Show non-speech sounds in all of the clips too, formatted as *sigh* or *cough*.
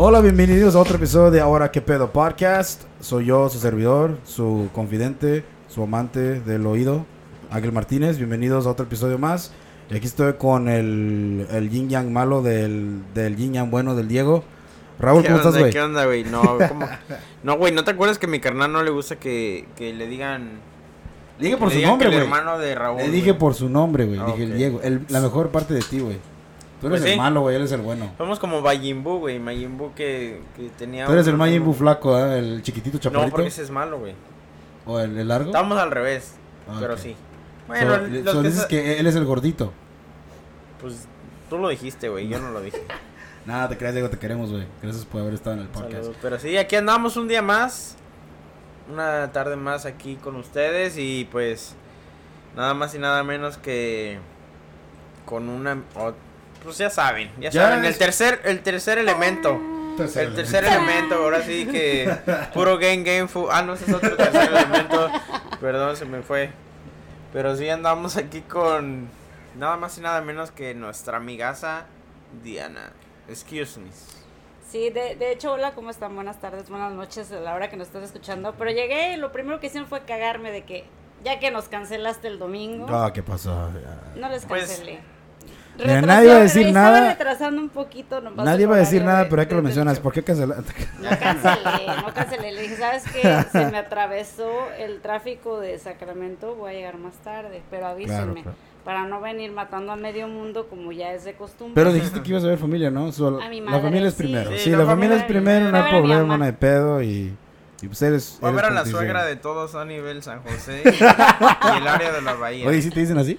Hola, bienvenidos a otro episodio de Ahora que pedo podcast. Soy yo, su servidor, su confidente, su amante del oído, Ángel Martínez. Bienvenidos a otro episodio más. Y aquí estoy con el, el yin yang malo del, del yin yang bueno del Diego. Raúl, ¿Qué ¿cómo estás, güey? ¿Qué onda, güey? No, ¿cómo? No, güey, ¿no te acuerdas que a mi carnal no le gusta que, que le digan... Le dije por le su nombre, güey. hermano de Raúl, Le dije por su nombre, güey. Ah, dije el Diego. El- la mejor parte de ti, güey. Tú eres Pues el sí. malo, güey. Él es el bueno. Somos como Majin Buu, güey. Majin Buu que, que tenía... Tú eres el un- Buu flaco, ¿eh? El chiquitito No, chaparrito. porque ese es malo, güey. ¿O el, el largo? Estamos al revés, Ah, pero sí. Bueno, los so que dices que él es el gordito. Pues tú lo dijiste, güey. Yo no lo dije. *laughs* Nada, te creas, Diego, te queremos, güey. Gracias por haber estado en el podcast. Pero sí, aquí andamos un día más. Una tarde más aquí con ustedes. Y pues, nada más y nada menos que con una. Pues ya saben, ya, Ya saben. es- El tercer, el tercer elemento. El tercer elemento, ahora sí que *laughs* puro game game fu ah no ese es otro tercer elemento, perdón se me fue, pero sí andamos aquí con nada más y nada menos que nuestra amigaza Diana, excuse me, Sí, de, de hecho, hola, ¿cómo están? Buenas tardes, buenas noches a la hora que nos estás escuchando. Pero llegué y lo primero que hicieron fue cagarme de que, ya que nos cancelaste el domingo, Ah, ¿qué pasó? Ya. no les Pues, cancelé. Mira, nadie va a decir nada. retrasando un poquito. nomás Nadie va a decir nada, de- pero hay que lo mencionas. ¿Por qué cancelaste? *laughs* No cancelé, no cancelé. Le dije, ¿sabes qué? Se me atravesó el tráfico de Sacramento, voy a llegar más tarde, pero avísenme. Claro, claro. Para no venir matando a medio mundo como ya es de costumbre. Pero dijiste que ibas a ver familia, ¿no? So, A mi la madre, familia es sí. primero. Sí, Sí, la la familia es familia- primero, no hay problema, no hay pedo. Y, y pues eres. voy a ver a la suegra de todos a nivel San José *laughs* y el área de la bahía, Oye, ¿sí te dicen así?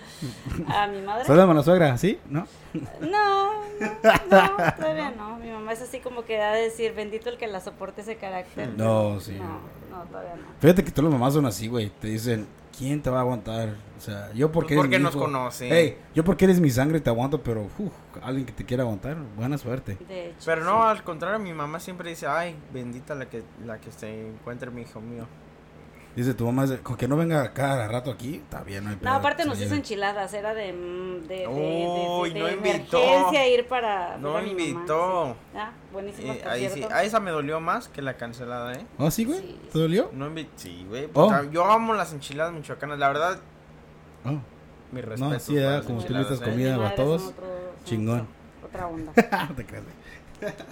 A mi madre. Saludos a la suegra, ¿sí? ¿No? No, no, no, *laughs* todavía no. Mi mamá es así como que da de decir, bendito el que la soporte ese carácter. No, sí. No, no, todavía no. Fíjate que todas las mamás son así, güey. Te dicen, ¿quién te va a aguantar? O sea, yo porque Porque eres mi nos hijo. conoce. Hey, yo porque eres mi sangre te aguanto, pero uf, alguien que te quiera aguantar, buena suerte. De hecho. pero no, al contrario, mi mamá siempre dice, ay, bendita la que, la que se encuentre mi hijo mío. Dice tu mamá, con que no venga cada rato aquí, está bien, no hay. No, aparte nos hizo enchiladas, era de, mm, de, de, de, Uy, de no invitó. emergencia ir para No invitó. sí. Ah, buenísimo, Eh, ahí sí, a esa me dolió más que la cancelada, ¿eh? ¿Oh, sí, güey? Sí. ¿Te dolió? No invi- sí, güey. Oh. Yo amo las enchiladas michoacanas. La verdad, Oh. mi respeto. sí, ah, como tú Mi comida. a todos, chingón. Otra onda. *laughs* No te güey.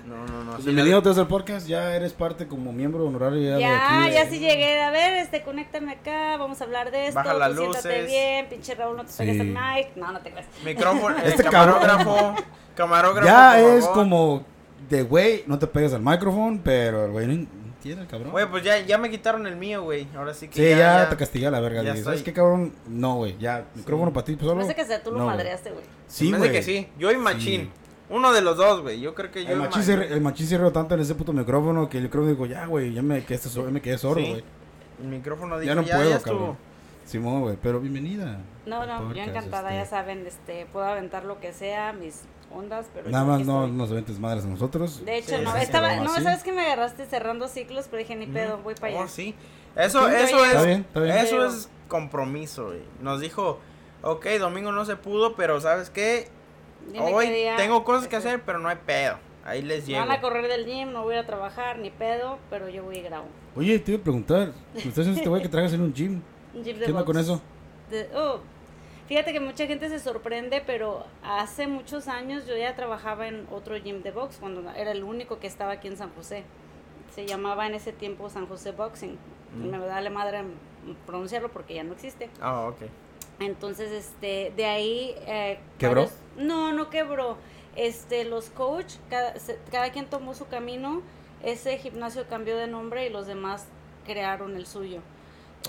No, no, no. Pues bienvenido vez al podcast, ya eres parte como miembro honorario ya, de Ya, aquí. ya de- sí llegué. A ver, este, conéctame acá, vamos a hablar de esto. Baja las tú siéntate luces. bien, pinche Raúl, no te pegues Sí. el mic. No, no te creas. Micrófono, *laughs* Este este camarógrafo. *laughs* Camarógrafo. Ya es favor. como de güey, no te pegues al micrófono, pero el güey no entiende, el cabrón. Güey, pues ya, ya me quitaron el mío, güey. Ahora sí que. sí, ya, te castiga la verga. ¿Sabes estoy- qué, cabrón? No, güey, ya, micrófono para ti, pues solo. No sé que sea, tú lo No, güey. madreaste, güey. Sí, güey. que sí. Yo y Machín. Uno de los dos, güey. Yo creo que yo. El y machín, Ma- se, el machín se rió tanto en ese puto micrófono que el micrófono digo, ya, güey, ya me quedé, ya me quedé sordo, Sí. güey. El micrófono dijo, Ya no ya, puedo, ya cabrón. Simón, güey, pero bienvenida. No, no, yo encantada, este, ya saben, este, puedo aventar lo que sea, mis ondas, pero Nada yo más no estoy. nos ventes madres a nosotros. De hecho, Sí, no, estaba, no, así. sabes que me agarraste cerrando ciclos, pero dije, ni pedo, voy para allá. Oh, sí. Eso, Sí, eso es. Está bien, está bien. Eso Pero- es compromiso, güey. Nos dijo, ok, domingo no se pudo, pero ¿sabes qué? Dime Hoy qué día, tengo cosas que hacer, pero no hay pedo. Ahí les Me llego. van a correr del gym, no voy a ir a trabajar, ni pedo, pero yo voy y grabo. Oye, te iba a preguntar, ¿me estás diciendo este güey que trabajas en un gym? Un gym de ¿Qué onda con eso? De- oh, fíjate que mucha gente se sorprende, pero hace muchos años yo ya trabajaba en otro gym de box, cuando era el único que estaba aquí en San José. Se llamaba en ese tiempo San José Boxing. Mm. Me da la madre pronunciarlo porque ya no existe. Ah, ok. Entonces, este, de ahí... eh, ¿Quebró? varios- no, no quebró. Este, los coach, cada, se- cada quien tomó su camino. Ese gimnasio cambió de nombre y los demás crearon el suyo.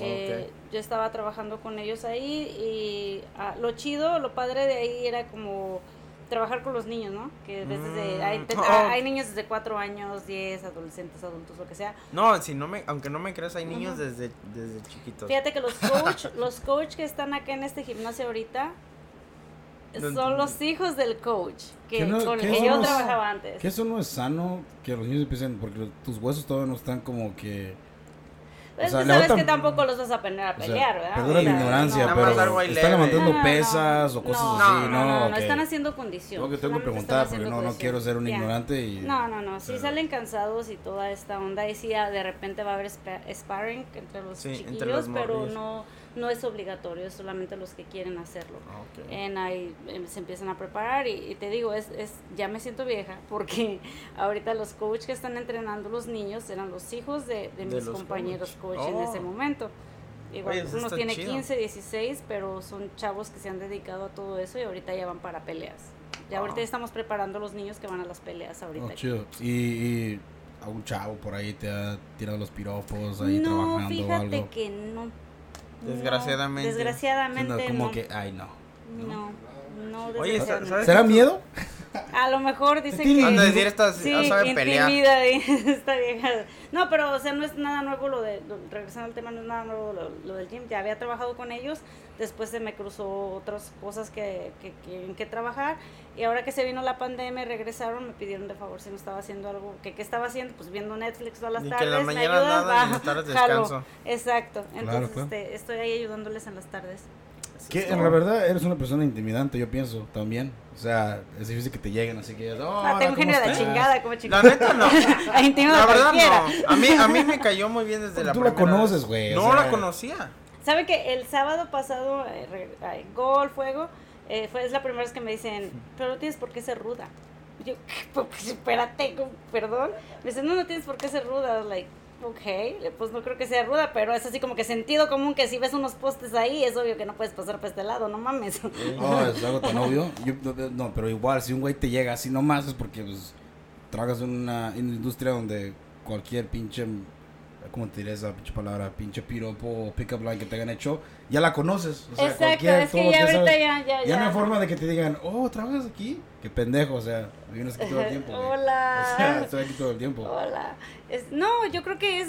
Eh, yo estaba trabajando con ellos ahí y ah, lo chido, lo padre de ahí era como trabajar con los niños, ¿no? Que desde Mm, hay, oh. hay niños desde 4 años, 10, adolescentes, adultos, lo que sea. No, si no me, aunque no me creas, hay niños desde, desde chiquitos. Fíjate que los *laughs* coach, los coach que están acá en este gimnasio ahorita No son los hijos del coach que ¿Qué no- con el que yo trabajaba antes. Que eso no es sano que los niños empiecen, porque tus huesos todavía no están como que... Pues, sabes que tampoco los vas a aprender a pelear, ¿verdad? Perdona la ignorancia, pero están levantando pesas o cosas así, ¿no? No, no, están haciendo condición. Lo que tengo que preguntar, porque no, no quiero ser un ignorante y... No, no, no, si salen cansados y toda esta onda, y sí, de repente va a haber sparring entre los chiquillos, pero no no es obligatorio, es solamente los que quieren hacerlo. Ah, en ahí em, se empiezan a preparar y, te digo, es, es, ya me siento vieja porque *laughs* ahorita los coaches que están entrenando los niños eran los hijos de, mis compañeros coach, en ese oh. momento. Igual, uno tiene 15, 16, pero son chavos que se han dedicado a todo eso y ahorita ya van para peleas. Ya ahorita estamos preparando los niños que van a las peleas ahorita. Oh, chido. Y, a un chavo por ahí te ha tirado los piropos ahí trabajando fíjate o algo. que no Desgraciadamente. desgraciadamente. como que, ay, no. No, no, Oye, ¿será miedo? A lo mejor dice que. Anda a decir esta sí, no sabe pelear. esta vieja. No, pero o sea, no es nada nuevo lo de. regresando al tema, no es nada nuevo lo, del gym. Ya había trabajado con ellos. Después se me cruzó otras cosas que, que quieren que trabajar. Y ahora que se vino la pandemia regresaron, me pidieron de favor si no estaba haciendo algo. que ¿Qué estaba haciendo? Pues viendo Netflix todas las y tardes. Que la mañana nada y en las *laughs* tardes descanso. Exacto. Entonces este, estoy ahí ayudándoles en las tardes. Que en la verdad eres una persona intimidante, yo pienso, también. O sea, es difícil que te lleguen así que oh, ah, tengo genio de chingada, como chingada. La neta no. *laughs* la verdad no. A mí, a mí me cayó muy bien desde la Tú la conoces, güey. No la conocía. ¿Sabe que el sábado pasado, eh, gol, fuego, eh, fue, es la primera vez que me dicen, pero no tienes por qué ser ruda. Yo, *laughs* espérate, perdón. Me dicen, no, no tienes por qué ser ruda. Like, ok, pues no creo que sea ruda, pero es así como que sentido común que si ves unos postes ahí, es obvio que no puedes pasar por este lado, no mames. No, es algo tan obvio. no, pero igual, si un güey te llega así nomás es porque pues, trabajas en una, industria donde cualquier pinche ¿cómo te diré esa pinche palabra? Pinche piropo o pick-up line que te hayan hecho, ya la conoces. O sea, Exacto, es que ya ahorita ya, ya, ya. no hay forma de que te digan, oh, ¿trabajas aquí? Qué pendejo, o sea, vienes aquí todo el tiempo. Hola. O sea, estoy aquí todo el tiempo. Hola. Es, no, yo creo que es,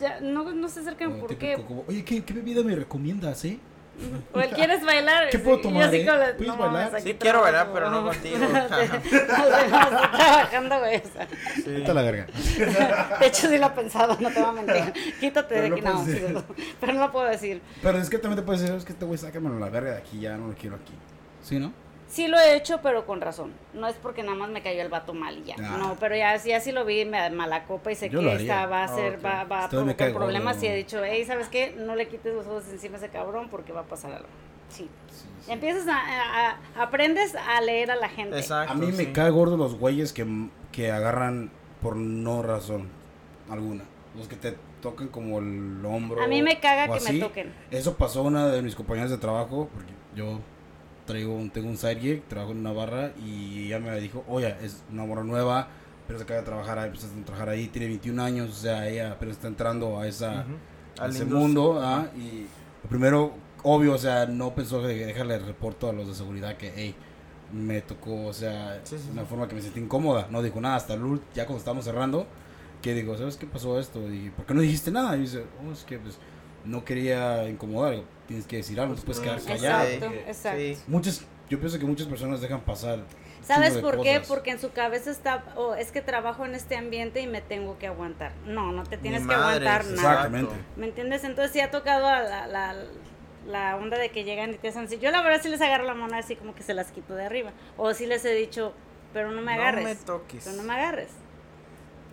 ya, no, no se acercan por qué. Oye, ¿qué, ¿qué bebida me recomiendas, eh? O él quieres bailar. ¿Qué puedo tomar? Eh? ¿Puedes bailar? Sí, quiero bailar, pero no contigo. *laughs* trabajando, güey. Sí. la verga. De hecho, sí lo he pensado, no te voy a mentir. *laughs* Quítate de aquí, no. pero no lo puedo decir. Pero es que también te puedes decir, es que te voy a sácamelo la verga de aquí, ya no lo quiero aquí. ¿Sí, no? Sí lo he hecho, pero con razón. No es porque nada más me cayó el vato mal y ya. Ah. No, pero ya, ya sí lo vi, me mala copa y sé que esta va a ser, va, va a provocar problemas. Y he dicho, hey, ¿sabes qué? No le quites los ojos encima a ese cabrón porque va a pasar algo. Sí. Empiezas a, aprendes a leer a la gente. Exacto, a mí me cae gordo los güeyes que, que agarran por no razón alguna. Los que te tocan como el hombro. A mí me caga que me toquen. Eso pasó una de mis compañeras de trabajo, porque yo traigo un, tengo un side trabajo en una barra y ella me dijo, oye, es una barra nueva, pero se acaba de trabajar ahí, pues, a trabajar ahí, tiene 21 años, o sea, ella pero está entrando a, esa, ese mundo, ¿ah? y lo primero, obvio, o sea, no pensó dejarle el reporto a los de seguridad que, hey, me tocó, o sea, una forma que me sentí incómoda, no dijo nada hasta el ya cuando estábamos cerrando, que digo, ¿sabes qué pasó esto? Y ¿por qué no dijiste nada? Y dice, oh, es que pues no quería incomodar, tienes que decir algo, no puedes quedar callado. Exacto, exacto. Muchas, yo pienso que muchas personas dejan pasar. ¿Sabes por qué? Porque en su cabeza está, oh, es que trabajo en este ambiente y me tengo que aguantar. No, no te tienes que aguantar nada. Exactamente. ¿Me entiendes? Entonces sí ha tocado a la, la, la, onda de que llegan y te hacen así. Yo la verdad sí les agarro la mano así como que se las quito de arriba. O sí les he dicho, pero no me agarres. No me toques. Pero no me agarres.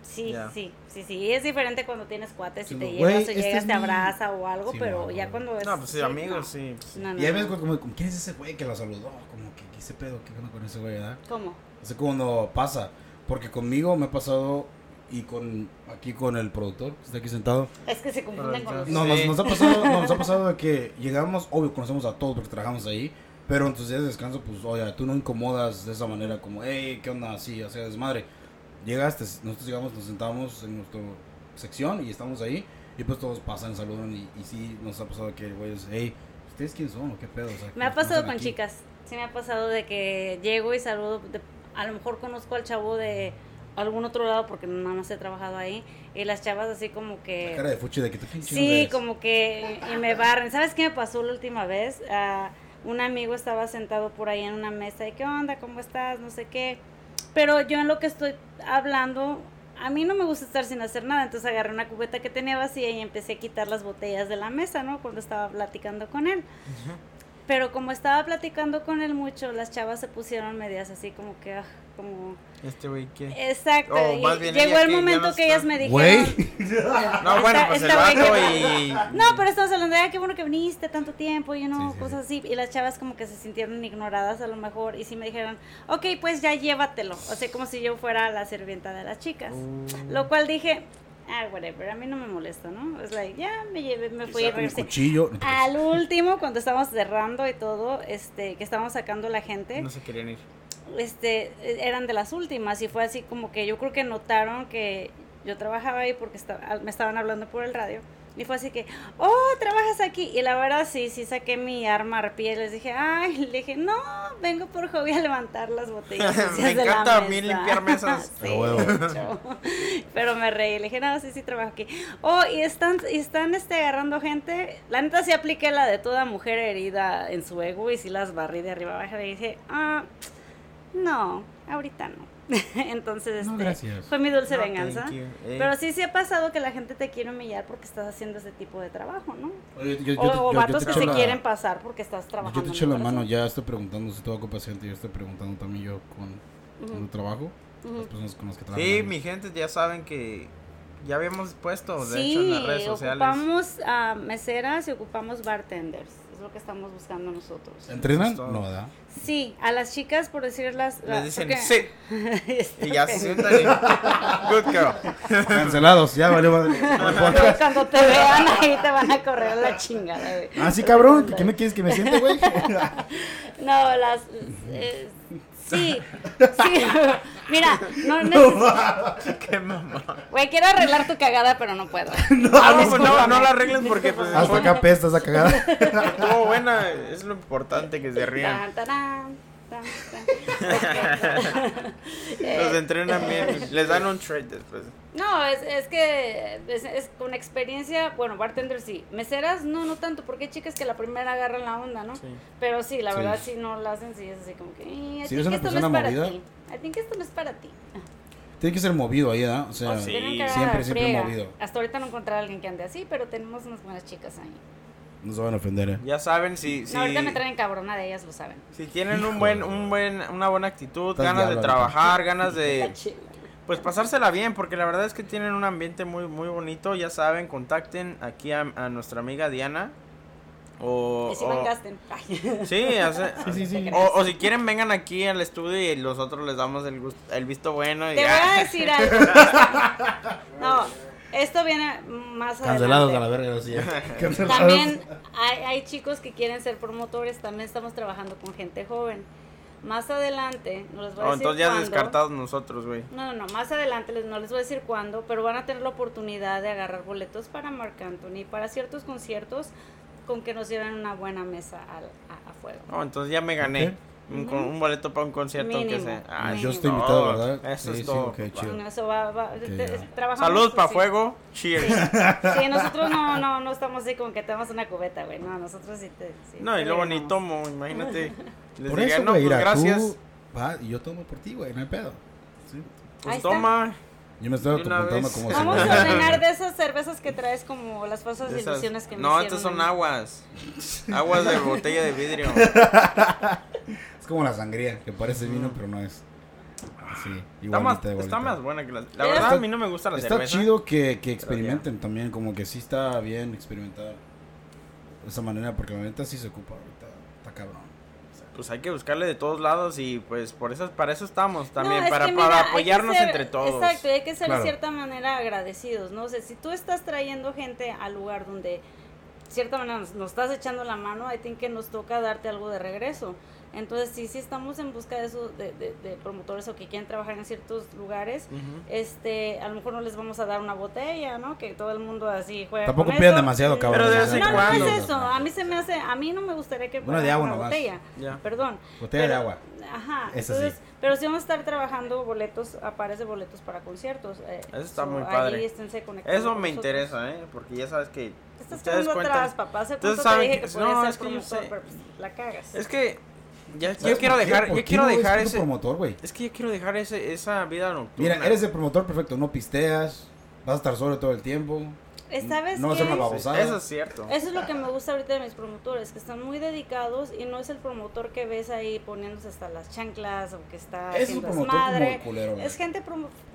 Sí, sí, sí, sí. Es diferente cuando tienes cuates y te llevas o este llegas, te abraza o algo, pero ya cuando es. No, pues sí, amigos, sí. y a veces, como, ¿quién es ese güey que la saludó? Como que, ¿qué ese pedo? ¿Qué onda con ese güey, verdad? ¿Cómo? Es cuando pasa. Porque conmigo me ha pasado y con aquí con el productor que está aquí sentado. Es que se confunden con los No, nos, nos, ha pasado, *laughs* nos ha pasado de que llegamos, obvio, conocemos a todos porque trabajamos ahí. Pero en tus días de descanso, pues, oye, tú no incomodas de esa manera como, hey, ¿qué onda? Así, o sea, desmadre llegaste, nosotros llegamos, nos sentamos en nuestra sección y estamos ahí. Y pues todos pasan, saludan y, y sí nos ha pasado que, güey, hey, ¿ustedes quién son o qué pedo? me ha pasado con chicas, sí me ha pasado de que llego y saludo, a lo mejor conozco al chavo de algún otro lado porque nada más he trabajado ahí y las chavas así como que... cara de fuchi de que Sí, como que y me barren. ¿Sabes qué me pasó la última vez? Uh, un amigo estaba sentado por ahí en una mesa y ¿qué onda? ¿Cómo estás? No sé qué pero yo en lo que estoy hablando, a mí no me gusta estar sin hacer nada, entonces agarré una cubeta que tenía vacía y empecé a quitar las botellas de la mesa, ¿no? Cuando estaba platicando con él. Pero como estaba platicando con él mucho, las chavas se pusieron medias así como que, ah, como... Este güey, ¿qué? Exacto. llegó el momento que ellas me dijeron... *laughs* no, bueno, pues el vato y... No, pero estamos hablando de, ah, qué bueno que viniste tanto tiempo, y no, cosas así. Y las chavas como que se sintieron ignoradas a lo mejor. Y sí me dijeron, ok, pues ya llévatelo. O sea, como si yo fuera la sirvienta de las chicas. Uh. Lo cual dije, ah, whatever, a mí no me molesta, ¿no? Es like, ya me llevé, me fui regresé. Cuchillo. Al último, cuando estábamos cerrando y todo, este, que estábamos sacando la gente. No se querían ir. Este, eran de las últimas y fue así como que yo creo que notaron que yo trabajaba ahí porque me estaban hablando por el radio y fue así que, oh, trabajas aquí. Y la verdad sí, sí saqué mi arma arpía y les dije, ay, le dije, no, vengo por hobby a levantar las botellas. *laughs* me encanta a mí limpiar mesas. *laughs* sí, *laughs* Pero me reí, le dije, no, sí, sí trabajo aquí. Oh, y están, y están este, agarrando gente. La neta sí apliqué la de toda mujer herida en su ego y sí las barrí de arriba abajo. Y dije, ah, no, ahorita no. *laughs* Entonces, este, fue mi dulce venganza. Eh. Pero sí, sí ha pasado que la gente te quiere humillar porque estás haciendo ese tipo de trabajo, ¿no? o, vatos que se quieren pasar porque estás trabajando. Yo te echo la mano, ya estoy preguntando si tengo paciente, yo estoy preguntando también yo con, el trabajo, las personas con las que trabajo. Sí, mi gente ya saben que ya habíamos puesto, de hecho, en las redes sociales. ocupamos a meseras y ocupamos bartenders es lo que estamos buscando nosotros. ¿Entrenan? No, ¿verdad? Sí, a las chicas, por decirlas. Les dicen sí. *laughs* y ya se sientan y. Good girl. Cancelados, ya valió madre. *laughs* Cuando te vean ahí te van a correr la chingada, güey. Ah, sí, cabrón. ¿Qué me quieres que me siente, güey? *laughs* no, las. Eh, Sí, *laughs* sí. *laughs* Mira, no necesito. *laughs* Qué mamá. Güey, quiero arreglar tu cagada, pero no puedo. No, ah, no, no, la arregles porque. Pues, Hasta acá pesta esa cagada. Estuvo buena, es lo importante que se rían. Los *laughs* entrenan bien, *laughs* les dan un trade después. No, es, es que es, es, con experiencia, bueno, bartender sí. Meseras no, no tanto, porque hay chicas que la primera agarran la onda, ¿no? Pero sí, la verdad, si no la hacen, sí, es así como que, eh, si eres una persona movida. I think esto no es para ti. *laughs* Tiene que ser movido ahí, ¿eh? O sea, oh, siempre, siempre movido. Hasta ahorita no encontré a alguien que ande así, pero tenemos unas buenas chicas ahí. No se van a ofender, ¿eh? Ya saben si... si ahorita me traen cabrona de ellas, lo saben. Si tienen un buen, un buen, una buena actitud, ganas de trabajar, ganas de... Pues pasársela bien, porque la verdad es que tienen un ambiente muy, muy bonito. Ya saben, contacten aquí a, nuestra amiga Diana. O, si *laughs* sí, sí, sí, O, si quieren vengan aquí al estudio y nosotros les damos el, el visto bueno. Y Te voy a decir algo. *laughs* no, esto viene más Cancelados a la verga, *laughs* *laughs* También hay, hay chicos que quieren ser promotores, también estamos trabajando con gente joven. Más adelante, no les voy a oh, decir entonces ya descartados nosotros, güey. No, no, no, más adelante les, no les voy a decir cuándo, pero van a tener la oportunidad de agarrar boletos para Marc Anthony, para ciertos conciertos, con que nos lleven una buena mesa a, a, fuego. Oh, entonces ya me gané. Un, un, boleto para un concierto que sea. Ay, yo estoy invitado, ¿verdad? Eso es todo. Sí, chido. eso va, va, Salud para fuego. Cheers. *laughs* Sí. nosotros no, no, no estamos así como que tenemos una cubeta, güey. No, nosotros sí te. no, y luego ni tomo, imagínate. *laughs* Les por eso, no, pues gracias. Tú, va, y yo tomo por ti, güey, no hay pedo. Sí. Pues toma. Yo me estoy comportando como Vamos a ordenar de esas cervezas que traes como las falsas ilusiones que me No, estas son aguas. *laughs* Aguas de botella de vidrio. Como la sangría, que parece vino, pero no es. Sí, está más, está más buena que la. La verdad, a mí no me gusta la está cerveza. Está chido que, que experimenten también, como que sí está bien experimentar de esa manera, porque la neta sí se ocupa ahorita. Está cabrón. Pues hay que buscarle de todos lados y pues por eso para eso estamos también, para, para apoyarnos entre todos. Exacto, hay que ser de cierta manera agradecidos, ¿no? O sea, si tú estás trayendo gente al lugar donde de cierta manera nos, nos estás echando la mano, I think que nos toca darte algo de regreso. Entonces, sí, sí estamos en busca de eso, de, de, promotores o que quieren trabajar en ciertos lugares. este A lo mejor no les vamos a dar una botella, ¿no? Que todo el mundo así juega Tampoco piden demasiado, cabrón. Pero de no, no es eso. A mí se me hace, a mí no me gustaría que una de agua una botella. Perdón. Botella de agua. Ajá. entonces, pero sí vamos a estar trabajando boletos, a pares de boletos para conciertos. Eh, eso está muy padre. Eso me interesa, ¿eh? Porque ya sabes que... Estás quedando atrás, papá. Hace punto te dije que, no, es que yo sé. Pero, pues, la cagas. Es que Ya, yo quiero dejar, yo quiero dejar ese promotor, güey. Es que yo quiero dejar ese, esa vida nocturna. Mira, eres el promotor perfecto, no pisteas, vas a estar solo todo el tiempo. ¿Sabes no va a una babosada. Eso es cierto. Eso es lo que me gusta ahorita de mis promotores, que están muy dedicados y no es el promotor que ves ahí poniéndose hasta las chanclas o que está es un madre. culero, Es gente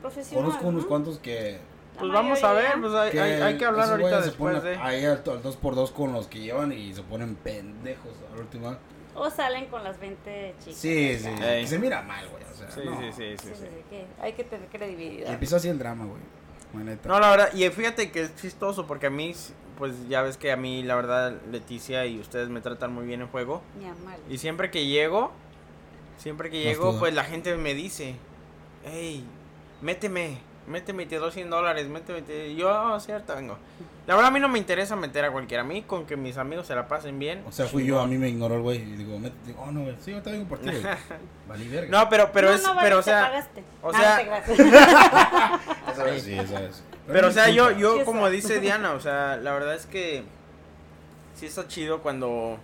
profesional. Conozco unos cuantos que pues vamos a ver, pues hay, que, hay, que hablar ahorita después de... Ahí al, 2x2 con los que llevan y se ponen pendejos a la última. O salen con las 20 chicas. Sí, sí, sí. Se mira mal, güey. O sea, sí, no. sí, sí, sí, sí, que hay que tener credibilidad. Y empezó así el drama, güey. No, la verdad, y fíjate que es chistoso porque a mí, pues ya ves que a mí, la verdad, Leticia y ustedes me tratan muy bien en juego. Y siempre que llego, siempre que llego, pues la gente me dice, hey, méteme, méteme y te doy 100 dólares, méteme. Y yo, oh, cierto, vengo. La verdad a mí no me interesa meter a cualquiera. A mí con que mis amigos se la pasen bien. O sea, fui yo, a mí me ignoró el güey. Y digo, oh no, güey. Sí, yo te vengo por ti, *laughs* verga. No, pero, pero es. pero, o sea. O ah, sea. sí, esa es. Pero, o sea, yo, yo, como dice Diana, o sea, la verdad es que. Sí está chido cuando.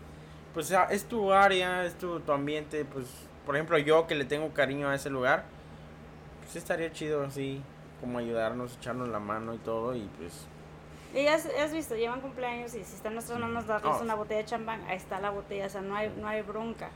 Pues es tu área, es tu, tu ambiente. Pues, por ejemplo, yo que le tengo cariño a ese lugar. Pues estaría chido así. Como ayudarnos, echarnos la mano y todo. Y pues y has, has visto, llevan cumpleaños y si están nuestras manos darles oh. una botella de champán, ahí está la botella, o sea, no hay, no hay bronca.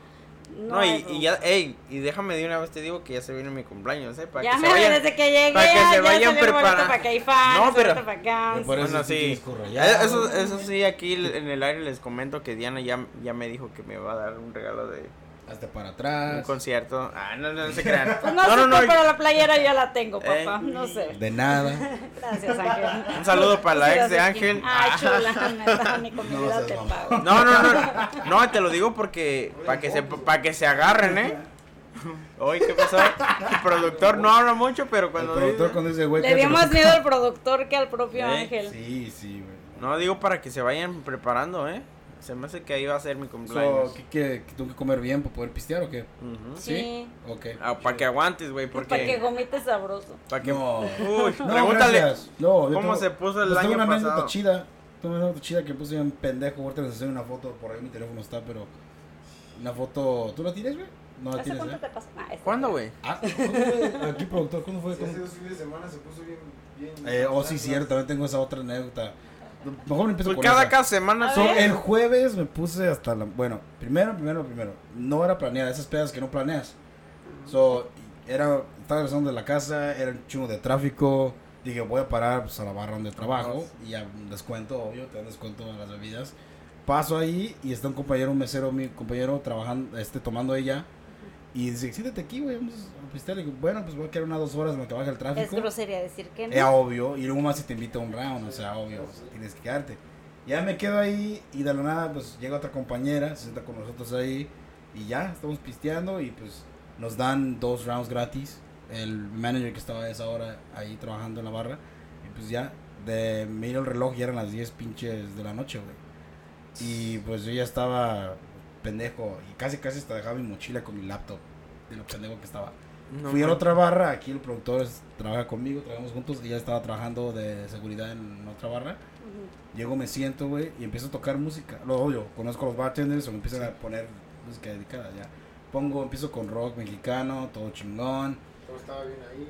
No, y, y, ya, ey, y déjame de una vez te digo que ya se viene mi cumpleaños, ¿eh? Para ya que me, se vayan, desde que llegué, para que se vayan preparando. Para que hay fans, no, pero, para acá. Bueno, sí. Eh, eso, eso sí, aquí en el aire les comento que Diana ya, ya me dijo que me va a dar un regalo de hasta para atrás. Un concierto. Ah, no, no, se crean. Pues *laughs* no, no, no, no, pero la playera ya la tengo, papá. Eh, no sé. De nada. *laughs* Gracias, Ángel. Un saludo para la ex de Ángel. Ay, chula, neta, ni comida no, te pago. No, no, no. No, *laughs* te lo digo porque para que se para que se agarren, ¿eh? Oye, ¿qué pasó? El productor no habla mucho, pero cuando. El productor cuando dice, güey. Le dio más miedo al productor que al propio ¿Eh? Ángel. Sí, sí, güey. No, digo para que se vayan preparando, ¿eh? Se me hace que ahí va a ser mi cumpleaños. So, ¿qué, tengo que comer bien para poder pistear o qué? ¿Sí? Ok. Ah, para que aguantes, güey, porque... Para que gomites sabroso. Para que... No. Uy, *laughs* no, pregúntale no, cómo se puso el pues año tengo una pasado. chida. Tengo una anécdota chida que puse un pendejo. Ahorita les enseño una foto, por ahí mi teléfono está, pero... Una foto... ¿Tú la tienes, güey? No la tienes, ¿eh? Ah, ¿Cuándo, güey? Ah, fue? Aquí, productor, ¿cuándo fue? Hace dos fines de semana se puso bien... bien eh, oh, sí, cierto. También tengo esa otra anécdota. Mejor empiezo pues cada, cada semana. el jueves me puse hasta la. Bueno, primero, primero, primero. No era planeada, esas pedas que no planeas. So, era. Estaba regresando de la casa, era un chingo de tráfico. Dije, voy a parar pues, a la barra donde trabajo. Y ya descuento, obvio, te dan descuento en las bebidas. Paso ahí y está un compañero, un mesero, mi compañero, trabajando, este, tomando ella. Y dice, siéntate aquí, güey, vamos a pistear. Y bueno, pues voy a quedar unas dos horas en lo que baje el tráfico. Es grosería decir que no. Es obvio. Y luego más si te invita a un round, o sea, obvio, tienes que quedarte. Ya me quedo ahí y de la nada, pues llega otra compañera, se sienta con nosotros ahí. Y ya, estamos pisteando y pues nos dan dos rounds gratis. El manager que estaba a esa hora ahí trabajando en la barra. Y pues ya, de miro el reloj, ya eran las 10 pinches de la noche, güey. Y pues yo ya estaba pendejo. Y casi, casi hasta dejaba mi mochila con mi laptop. De lo pendejo que estaba. Fui a otra barra. Aquí el productor trabaja conmigo. Trabajamos juntos. Y ya estaba trabajando de seguridad en otra barra. Llego, me siento, güey. Y empiezo a tocar música. Lo obvio. Conozco a los bartenders. O me empiezan a poner música dedicada ya. Pongo, empiezo con rock mexicano. Todo chingón. Todo estaba bien ahí.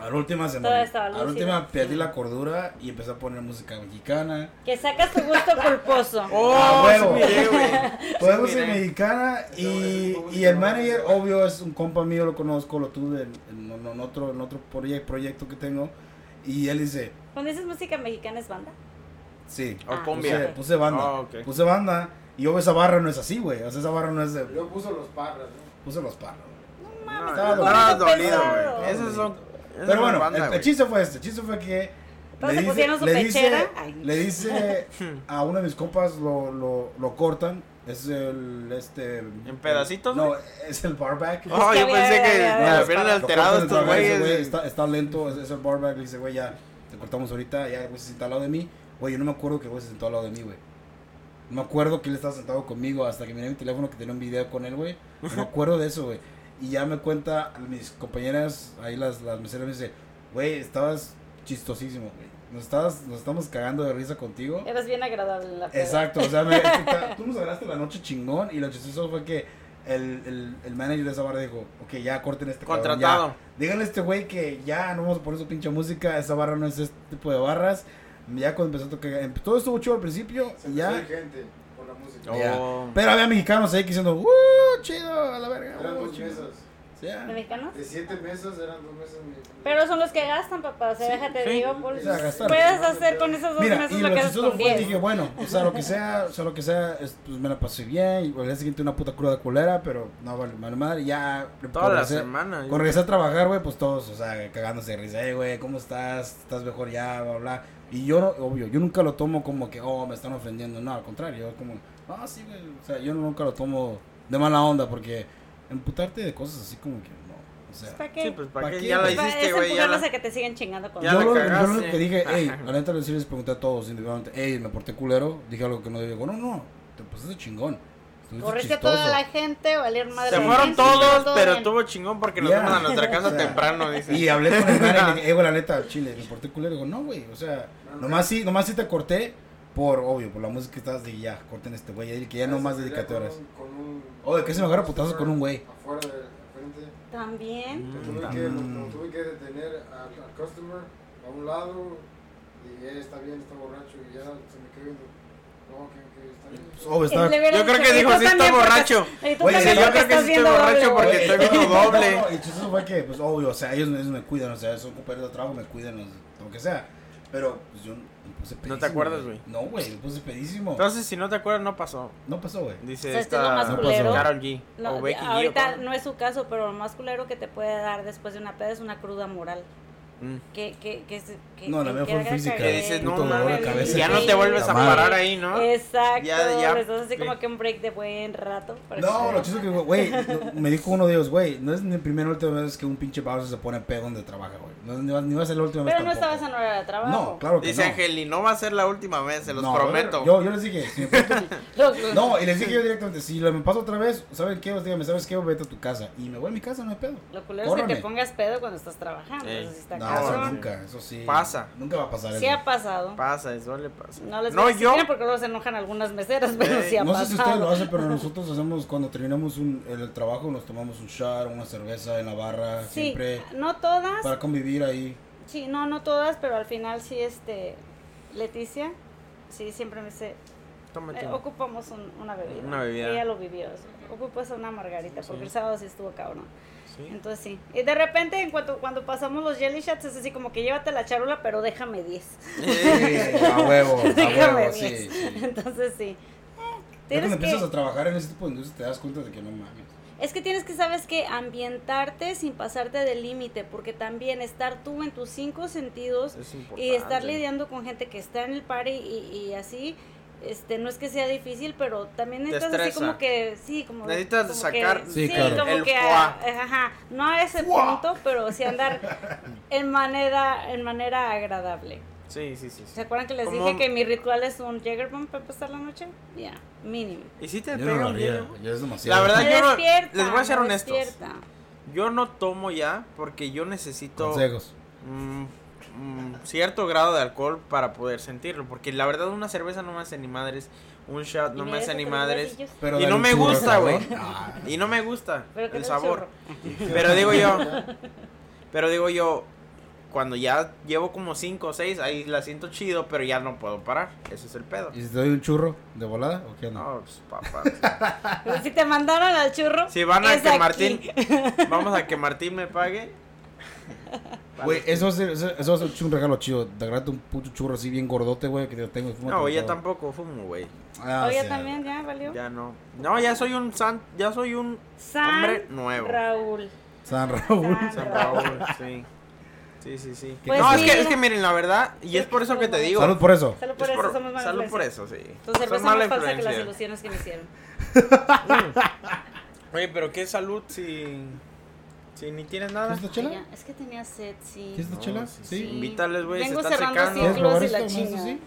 A la última se A la última perdí la cordura y empecé a poner música mexicana. Que sacas tu gusto culposo. *laughs* ¡Oh, ah, huevo! Pues *laughs* música mexicana y, y el manager, obvio, es un compa mío, lo conozco, lo tuve en, otro, en otro proyecto que tengo. Y él dice... ¿Cuando dices música mexicana es banda? Sí. Ah. Puse, puse banda. Ah, puse banda. Y yo esa barra no es así, güey. O sea, esa barra no es de... Yo puse los parras, ¿no? Puse los parras. No mames. Estaba dolido, güey. Esos son pero bueno, el, chiste fue este. El chiste fue que. Le dice, le, dice, le *laughs* dice a uno de mis compas, lo, lo, lo cortan. Es el. este ¿En pedacitos? No, es el barback. Oh, yo pensé que vienen alterados estos güeyes. Está, está lento, es, el barback. Le dice, güey, ya te cortamos ahorita. Ya, güey, se sienta al lado de mí. Güey, yo no me acuerdo que güey se sentó al lado de mí, güey. No me acuerdo que él estaba sentado conmigo hasta que miré mi teléfono que tenía un video con él, güey. No me acuerdo de eso, güey. Y ya me cuenta mis compañeras, ahí las, las meseras me dice, güey, estabas chistosísimo, güey. Nos, estabas, nos estamos cagando de risa contigo. Eras bien agradable en la Exacto, o sea, me, *laughs* tú nos agarraste la noche chingón y lo chistoso fue que el, el, el manager de esa barra dijo, ok, ya corten este cabrón, Contratado. ya. Díganle a este güey que ya no vamos a poner su pinche música, esa barra no es este tipo de barras. Ya cuando empezó a tocar, em- todo estuvo chido al principio, Se ya. Oh. Pero había mexicanos ahí que diciendo, ¡uh! Chido, a la verga. Eran uh, dos chido". mesas. ¿De mexicanos? De siete mesas eran dos mesas. Pero son los que gastan, papá. O sea, Sí, déjate sí. digo, por- O sea, gastar. puedes hacer con esos dos Mira, meses y lo lo que haces con fue, 10. dije, bueno, o sea, lo que sea, o sea, lo que sea, es, pues me la pasé bien, y al día siguiente una puta cruda culera, pero no vale, vale madre, ya. Toda la regresé- semana. Cuando regresé a trabajar, güey, pues todos, o sea, cagándose de risa, "Ey, güey, ¿cómo estás? ¿Estás mejor ya? Bla, bla. Y yo, no, obvio, yo nunca lo tomo como que, oh, me están ofendiendo. No, al contrario, yo como, ah, sí, güey. O sea, yo nunca lo tomo de mala onda porque emputarte de cosas así como que, no. O sea, ¿Para qué? Sí, pues para ¿Pa' qué qué, ya la? Pa- hiciste, es güey. Ya la... a que te sigan chingando con Ya yo, la lo, yo cagaste. lo que dije, hey, *laughs* la neta sí les pregunté a todos individualmente, hey, me porté culero, dije algo que no debía. No, no, te pasaste chingón. Corriste a toda la gente, valieron madre. Se la fueron gente, todos, todo pero bien. estuvo chingón porque nos fuimos a nuestra *laughs* casa O sea, temprano, dice. Y hablé con el *laughs* man y le dije, eh, güey, la neta, chile, me porté culero. Digo, no, güey, o sea, nomás sí, nomás sí te corté por, obvio, por la música que estabas de ya, corten este güey, que ya no más con un- Oye, que se me agarra putazos con un güey. Afuera de frente. También. Mm. tuve, que, lo- lo tuve que detener al, al customer a un lado. Y él está bien, está borracho. Y ya se me quedó viendo. No, que, que está bien. Pues, obvio, Yo creo que "Y dijo, sí, está borracho. Oye, sí, yo porque creo que sí estoy borracho doble, porque estoy viendo *laughs* doble. No, no, y chistoso fue que, pues, obvio, o sea, ellos, ellos me cuidan, o sea, son compañeros de trabajo, me cuidan, o sea, lo que sea. Pero, pues, yo puse pedísimo. ¿No te acuerdas, güey? No, güey, me puse pedísimo. Entonces, si no te acuerdas, no pasó. No pasó, güey. Dice ¿Sabes qué es lo más esta culero? Carol G. No, o Becky G. ahorita ¿o no es su caso, pero lo más culero que te puede dar después de una peda es una cruda moral. Mm. Que, que, que, se- que, No, la mía fue física. Que dices, no mames, cabeza. ya no te vuelves a parar ahí, ¿no? Exacto. Ya, ya. Entonces así Sí. como que un break de buen rato. No, lo chido que, güey, *laughs* me dijo uno de ellos, güey, no es ni la primera ni última vez que un pinche pavo se pone pedo donde trabaja, güey. No, ni, va, ni va a ser la última vez Pero no tampoco. estabas en hora de trabajo. No, claro que Dice no. Ángel, y no va a ser la última vez, se los No, prometo. Yo, yo les dije, si me *laughs* no, y les dije yo directamente, si lo- me paso otra vez, ¿saben qué? Os dígame, ¿sabes qué? Vete a tu casa. Y me voy a mi casa, no hay pedo. Lo culero es que te pongas pedo cuando estás trabajando. Sí está No, eso nunca, eso sí. Pasa. Nunca va a pasar Sí eso. ha pasado. Pasa, eso le pasa. No les no, voy a decir yo. porque luego se enojan algunas meseras, pero Ey, sí ha No sé pasado. si ustedes lo hacen, pero nosotros hacemos, cuando terminamos un, el, trabajo, nos tomamos un shot, una cerveza en la barra, Sí, siempre no todas. para convivir ahí. Sí, no, no todas, pero al final sí, este, Leticia, sí, siempre me dice, eh, ocupamos un- una bebida. Una bebida. Ella lo vivió, ocupas una margarita, porque Sí. el sábado sí estuvo cabrón. Sí. Entonces sí. Y de repente, en cuanto cuando pasamos los jelly shots, es así como que llévate la charula, pero déjame 10. Sí, a huevo, a *laughs* déjame huevo, 10. sí, sí. Entonces sí. Eh, Ya cuando que, empiezas a trabajar en ese tipo de industria te das cuenta de que no mames. es que tienes que, sabes que ambientarte sin pasarte del límite, porque también estar tú en tus cinco sentidos Es y estar lidiando con gente que está en el party y, y así este no es que sea difícil pero también necesitas así como que sí como Necesitas como sacar que, Sí, sí, claro. como el que fuá. a- ajá no a ese punto pero sí andar en manera en manera agradable Sí, sí, sí. sí. se acuerdan que les Como- dije que mi ritual es un Jägerbomb para empezar la noche ya mínimo ¿Y si te Yo pega un haría, ya es demasiado. La verdad, me yo no- les voy a ser honestos. despierta. Yo no tomo ya porque yo necesito Consejos. mm, mm, cierto grado de alcohol para poder sentirlo. Porque la verdad, una cerveza no me hace ni madres. Un shot Y no me hace ni madres. Pero Y dale no me gusta, güey. Ah, Y no me gusta Pero el sabor. Pero digo yo, *laughs* pero digo yo, cuando ya llevo como 5 o 6, ahí la siento chido, pero ya no puedo parar. Ese es el pedo. ¿Y si te doy un churro de volada o qué no? No, pues, papá. *laughs* Si te mandaron al churro Si van a que aquí. Martín, *laughs* vamos a que Martín me pague. Güey, eso, es- eso, eso es un regalo chido. Te agrada un puto churro así bien gordote, güey, que te tengo. No, ya tampoco fumo, güey. Ah, Oye, sí, también ya valió. Ya no. No, ya soy un san, ya soy un San hombre nuevo. Raúl. San Raúl. San San Raúl, sí. Sí, sí, sí. Pues no, es que, es que miren, la verdad, y es por eso que te digo. Salud por eso. Salud por es eso, por- somos salud por eso, sí. Tu cerveza mala más falsa que las ilusiones que me hicieron. *laughs* Oye, pero qué salud si, si ni tienes nada. ¿Quieres la chela? Es que tenía sed, sí. ¿Quieres la No, chela? sí, Sí. Invítales, güey, se cerrando secando. ¿Quieres probar ciclos y la esto? ¿Más chinga. así?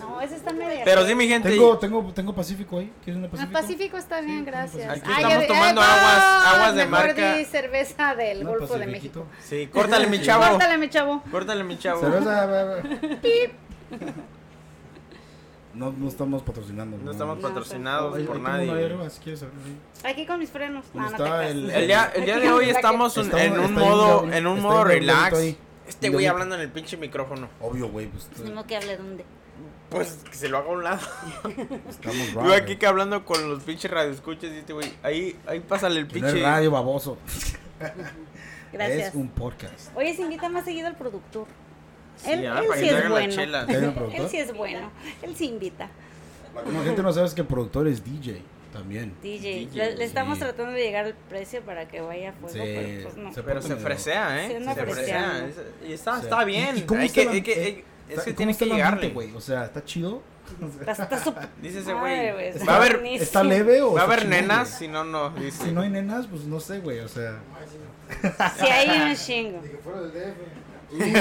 No, esa está media. Pero sí, mi gente. Tengo, tengo, tengo Pacífico ahí. ¿Quieres una Ah, Pacífico? Pacífico está bien, gracias. Aquí Ay, estamos yo- tomando aguas- aguas de mejor marca. di cerveza del Golfo de. México. Sí, córtale, mi chavo. Córtale, mi chavo. Córtale, mi chavo. Cerveza. va. *laughs* No, no estamos patrocinando. No estamos patrocinados por nadie. hierba, si quieres abrir ahí. Aquí con mis frenos. ¿Dónde No, no te está creas. el- El día, el día de hoy estamos un- en un modo, bien, en un modo bien relax. ahí. Este güey hablando en el pinche micrófono. Obvio, güey, pues Ni modo que hable dónde. Pues que se lo haga a un lado. estamos *laughs* Yo aquí que hablando con los pinches radioescuchas y este güey, ahí, ahí pásale el no pinche. es radio baboso. *laughs* Gracias. Es un podcast. Oye, se invita más seguido al productor. Sí, él ah, él sí es bueno. Él sí es bueno. Él sí invita. Como gente no sabe es que el productor es DJ también. DJ. DJ, le, le estamos sí. tratando de llegar al precio para que vaya a fuego, Sí, pero pues no. se Pero se medio- fresea, ¿eh? Anda se fresea. Y está, o sea, está ¿y- bien. y cómo hay está que, la- hay que, eh, hay- es que cómo tiene que llegarle. güey? O sea, ¿está chido? Está, está súper- *laughs* Dice ese güey. está Va a haber. ¿Está leve o va a haber nenas, si no, no. Dice. Si no hay nenas, pues no sé, güey, o sea. Sí, hay un chingo. Uy,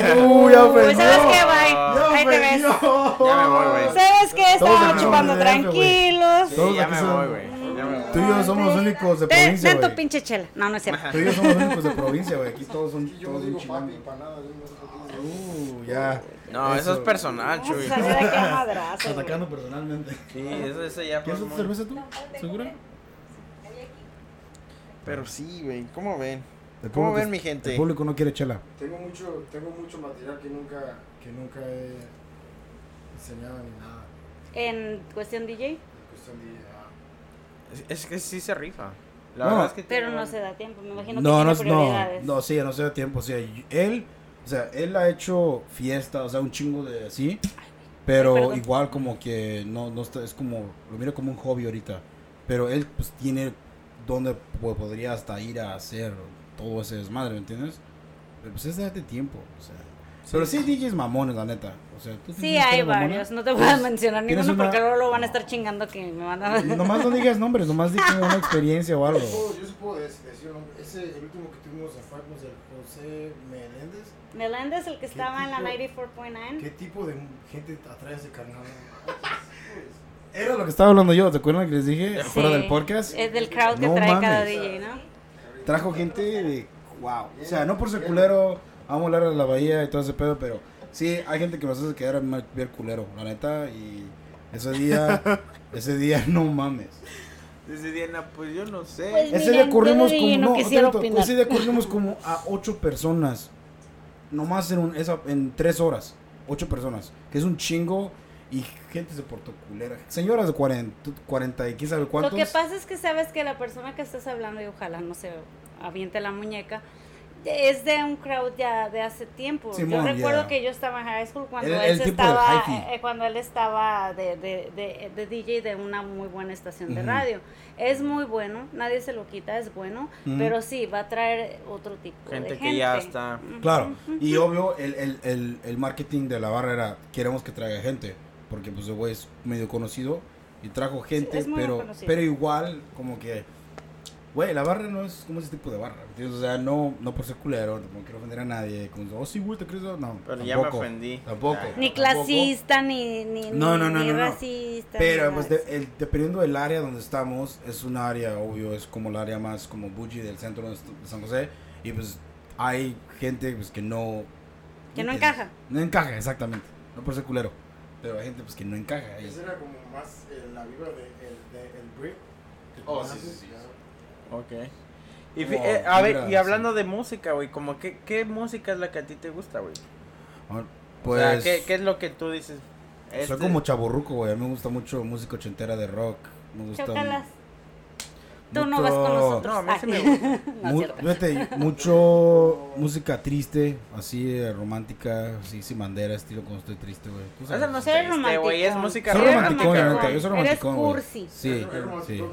ya Pues ofendió. sabes qué, bye. Ya Ahí te ves. Ya me voy, güey. ¿Sabes qué? Aquí chupando güey. tranquilos. Sí, Todos ya me son- voy, güey. Ya me voy. Tú y yo somos los únicos de provincia, ten tu güey. pinche chela. No, no es cierto. Tú y yo somos los únicos de provincia, güey. Aquí todos son yo no todos digo papi para nada. Uh, ya. No, eso es personal, Chuy. *laughs* Atacando personalmente. Sí, eso, eso ya ¿Quieres otra cerveza tú? ¿Segura? Pero sí, güey. ¿Cómo ven? El ¿Cómo ven, mi gente? El público no quiere chela. Tengo mucho, tengo mucho material que nunca, que nunca he enseñado ni nada. En cuestión DJ, En cuestión de, ah, Es, es que sí se rifa. La No, verdad es que pero tiene- no se da tiempo. Me imagino No, no, que tiene no, prioridades. no, sí, no se da tiempo. O sea, él, o sea, él ha hecho fiesta, o sea, un chingo de así, pero Ay, igual como que no, no está, es como, lo mira como un hobby ahorita. Pero él, pues, tiene donde po- podría hasta ir a hacer todo ese desmadre, ¿me entiendes? Pero pues es darte tiempo, o sea. Pero sí, DJs mamones, la neta. O sea, ¿tú Sí, hay varios. No te voy a mencionar ¿Tienes ninguno una- porque luego lo van a estar chingando que me van a... Nomás no digas nombres, nomás di como una *laughs* experiencia o algo. Yo puedo- yo sí puedo dec- decir un nombre. Ese, el último que tuvimos en Facmos, el José Meléndez. Meléndez, el que estaba en la tipo? 94.9. ¿Qué tipo de gente atrae a ese carnal? *laughs* Era lo que estaba hablando yo, ¿te acuerdan que les dije? Sí. Fuera del podcast. Es del crowd que No trae cada. DJ, ¿no? Trajo gente de wow. O sea, no por ser culero, vamos a hablar de la bahía y todo ese pedo, pero sí, hay gente que nos hace quedar bien culero, la neta. Y ese día, *laughs* ese día, no mames. Ese día, no, pues yo no sé. Pues, Ese día corrimos como, no ese día corrimos *laughs* como a ocho personas. Nomás en, un, esa, en tres horas. Ocho personas. Que es un chingo. Y gente se portó culera. Señoras de 40, 40 y quién sabe cuántos. Lo que pasa es que sabes que la persona que estás hablando, y ojalá no se aviente la muñeca, es de un crowd ya de hace tiempo. Simón, yo recuerdo que yo estaba en high school cuando El- él el estaba, eh, cuando él estaba de, de, de, de DJ de una muy buena estación de radio. Es muy bueno, nadie se lo quita, es bueno, pero sí, va a traer otro tipo Gente de que gente. ya está. Claro, y obvio el, el, el, el marketing de la barra era, queremos que traiga gente, porque pues el güey es medio conocido y trajo gente, muy pero, conocido. pero igual como que, güey, la barra no es como ese tipo de barra, ¿entiendes? O sea, no, no por ser culero, no quiero ofender a nadie, como, oh sí, güey, te crees, no, Pero ya me tampoco, ofendí. Tampoco. Ni tampoco. clasista, ni, ni, No, ni- no, no, ni no, no. racista. Pero ni pues de- el- dependiendo del área donde estamos, es un área, obvio, es como el área más como bougie del centro de San José. Y pues hay gente pues, que no... Que no encaja. No encaja, exactamente. No por ser culero. Pero hay gente pues que no encaja. Esa era como más eh, la vibra de, el, de, el break. que Oh, sí, sí, sí. Ok. Y, fi- eh, a ver, y hablando de música, güey, como que, ¿qué música es la que a ti te gusta, güey? Ah, o Pues... sea, ¿qué, qué es lo que tú dices? Soy Este- como chaburruco, güey. A mí me gusta mucho música ochentera de rock. Me gusta... Chócalas. Tú no vas con nosotros. No, a mí sí me Ay. gusta. *laughs* No, Mu- fíjate, mucho música triste, así eh, romántica, así sin bandera, estilo cuando estoy triste, güey. Sabes. Esa no Soy sé, este, güey, es música Soy romanticón. neta, yo soy Eres romanticón, güey. cursi. Sí, sí.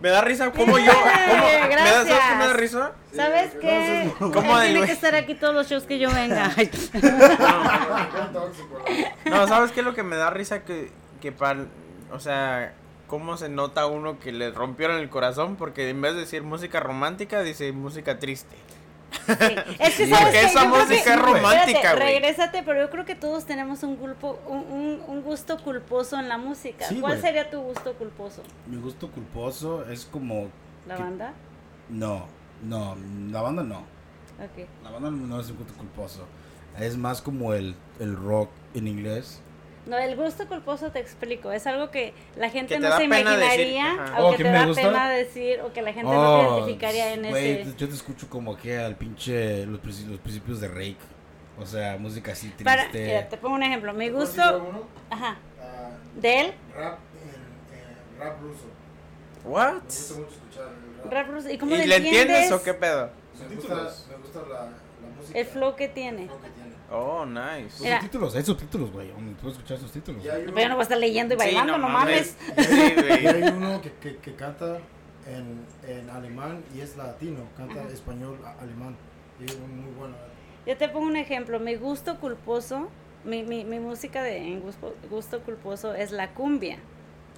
Me da risa como yo. *laughs* ¿cómo- ¿Me da. ¿Sabes qué me da risa? ¿Sabes Sí, qué? ¿Cómo Él tiene que estar aquí todos los shows que yo venga. ¿no? No, ¿sabes qué es lo que me da risa? Que, que para, o sea, cómo se nota uno que le rompieron el corazón porque en vez de decir música romántica, dice música triste. sí. Es que *laughs* Sí, sabes qué? esa música que- es romántica, güey. Regrésate, pero yo creo que todos tenemos un, culpo, un, un, un gusto culposo en la música. Sí, ¿Cuál güey. sería tu gusto culposo? Mi gusto culposo es como... ¿La que- banda? No, no, la banda no. Ok. La banda no es un gusto culposo. Es más como el, el rock en inglés. No, el gusto culposo te explico, es algo que la gente Que no se decir, imaginaría ajá. o Oh, que ¿que te da gusta? pena decir o que la gente no te identificaría en Oh, güey, ese. Yo te escucho como que al pinche los, princi- los principios de Rake. O sea, música así triste. Para, mira, te pongo un ejemplo, mi ¿Puedo decir gusto, uno? ajá, Ah, de él, rap rap ruso. What? Me gusta mucho escuchar el rap. rap ruso, ¿y cómo ¿Y le le entiendes entiendes? o qué pedo? Me gusta, me gusta la, la música. El flow que tiene. el flow que tiene. Oh, nice. Mira. subtítulos, hay subtítulos, güey. Puedes escuchar subtítulos. Y hay uno, Pero yo no voy a estar leyendo y Sí, bailando, no, mames. Sí, y güey. hay uno que, que, que canta en, en alemán y es latino. Canta español a- alemán. Y es muy bueno. Yo te pongo un ejemplo, mi gusto culposo, mi, mi, mi música de en gusto, gusto culposo es la cumbia.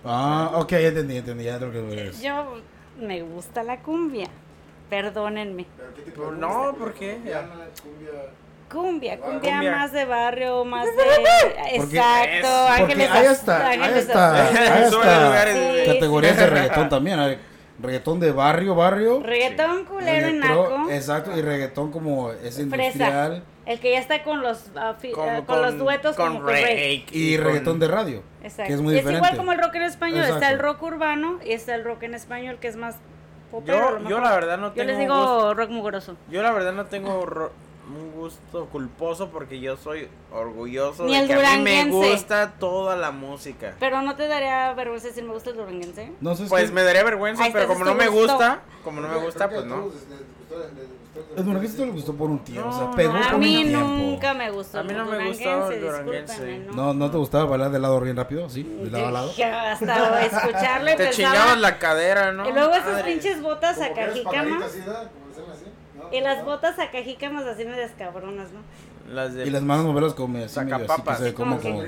Ah, ok, ya entendí, entendí. Ya lo que es. Yo me gusta la cumbia, perdónenme. Pero ¿qué tipo de No? ¿por qué? Colombiana, cumbia. Cumbia, Ah, cumbia, cumbia. más de barrio, más de... Porque- Exacto, es- ángeles hay Sube hasta lugares, Sí. güey. categorías de reggaetón *laughs* también. Hay reggaetón de barrio, barrio. Reggaetón culero y naco. Exacto, y reggaetón como es Fresa. industrial. El que ya está con los, ah, fi- ah, con, los duetos con como Y con- reggaetón de radio. Exacto. Que es muy Y diferente. igual como el rock en español. Está el rock urbano y está el rock en español que es más popero. a Yo, yo la verdad no Yo tengo les un digo gusto- rock mugroso. yo la verdad no tengo ro- un gusto culposo porque yo soy orgulloso Ni de el que a mí me gusta toda la música. Pero no te daría vergüenza decir me gusta el duranguense. No sé, es Pues que- me daría vergüenza, Ahí pero como no me gusta, como no me gusta, pues no. El duranguense le gustó por un tiempo. o sea, No, pegó no. A mí nunca me gustó. A mí no me gustaba el duranguense, discúlpenme, No, ¿no te gustaba bailar de lado bien rápido? Sí, de lado a lado. Hasta escucharlo y *laughs* Te pensaba- chingabas la cadera, ¿no? Y luego esas pinches botas Como que Y las botas acajícamas así medias cabronas, ¿no? Las de Y las manos moverlas como así medio así, Sacapapas. que se- como, Como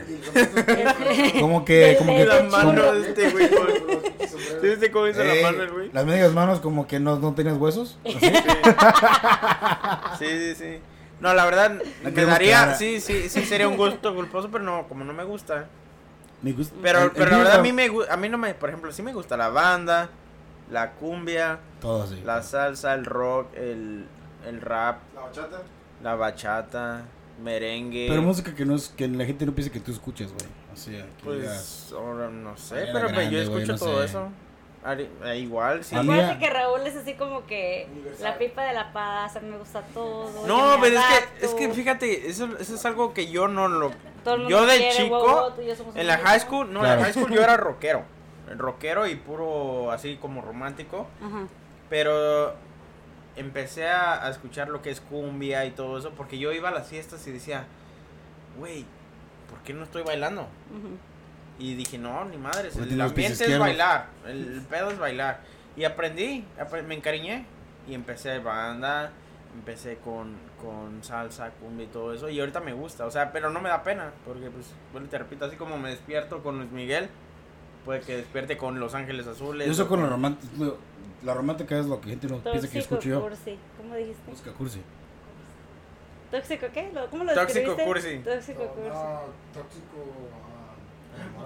como, que, como que, la de mano chulo. de este güey. ¿Sí viste cómo hizo la mano el güey? las medias manos como que no, no tenías huesos. Así. *laughs* Sí, sí, sí. No, la verdad, La me daría, sí, sí, sí sería un gusto culposo, pero no, como no me gusta. Me gusta. Pero, el- el pero la verdad a mí me a mí no me, por ejemplo, sí me gusta la banda, la cumbia, Todo así. la salsa, el rock, el, el rap, La bachata. la bachata, merengue. Pero música que no es que la gente no piense que tú escuches, güey. O sea, que digas, pues ahora no sé, Ariana pero pues, yo Grande, escucho güey, no todo sé. eso. Ari- eh, igual, sí. Acuérdate que Raúl es así como que Universal. la pipa de la paz, a mí me gusta todo. No, yo me pero es que, es que fíjate, eso, eso es algo que yo no lo... Todo el mundo Yo de quiere, chico, wow, wow, yo en la high school, no, en Claro. la high school yo era rockero. Rockero y puro así como romántico. Ajá. Pero empecé a, a escuchar lo que es cumbia y todo eso porque yo iba a las fiestas y decía, güey, ¿por qué no estoy bailando? Y dije, no, ni madres, Porque el ambiente es bailar, el, el pedo es bailar. Y aprendí, apre- me encariñé y empecé banda, empecé con, con salsa, cumbia y todo eso y ahorita me gusta, o sea, pero no me da pena porque pues, bueno, te repito, así como me despierto con Luis Miguel, puede que despierte con Los Ángeles Azules. Yo soy o con la romántica. La romántica es lo que gente no piensa que Tóxico escucho yo. cursi. ¿Cómo dijiste? Música cursi. ¿Tóxico qué? ¿Lo- ¿Cómo lo Tóxico describiste? cursi. Tóxico No, cursi. no, tóxico.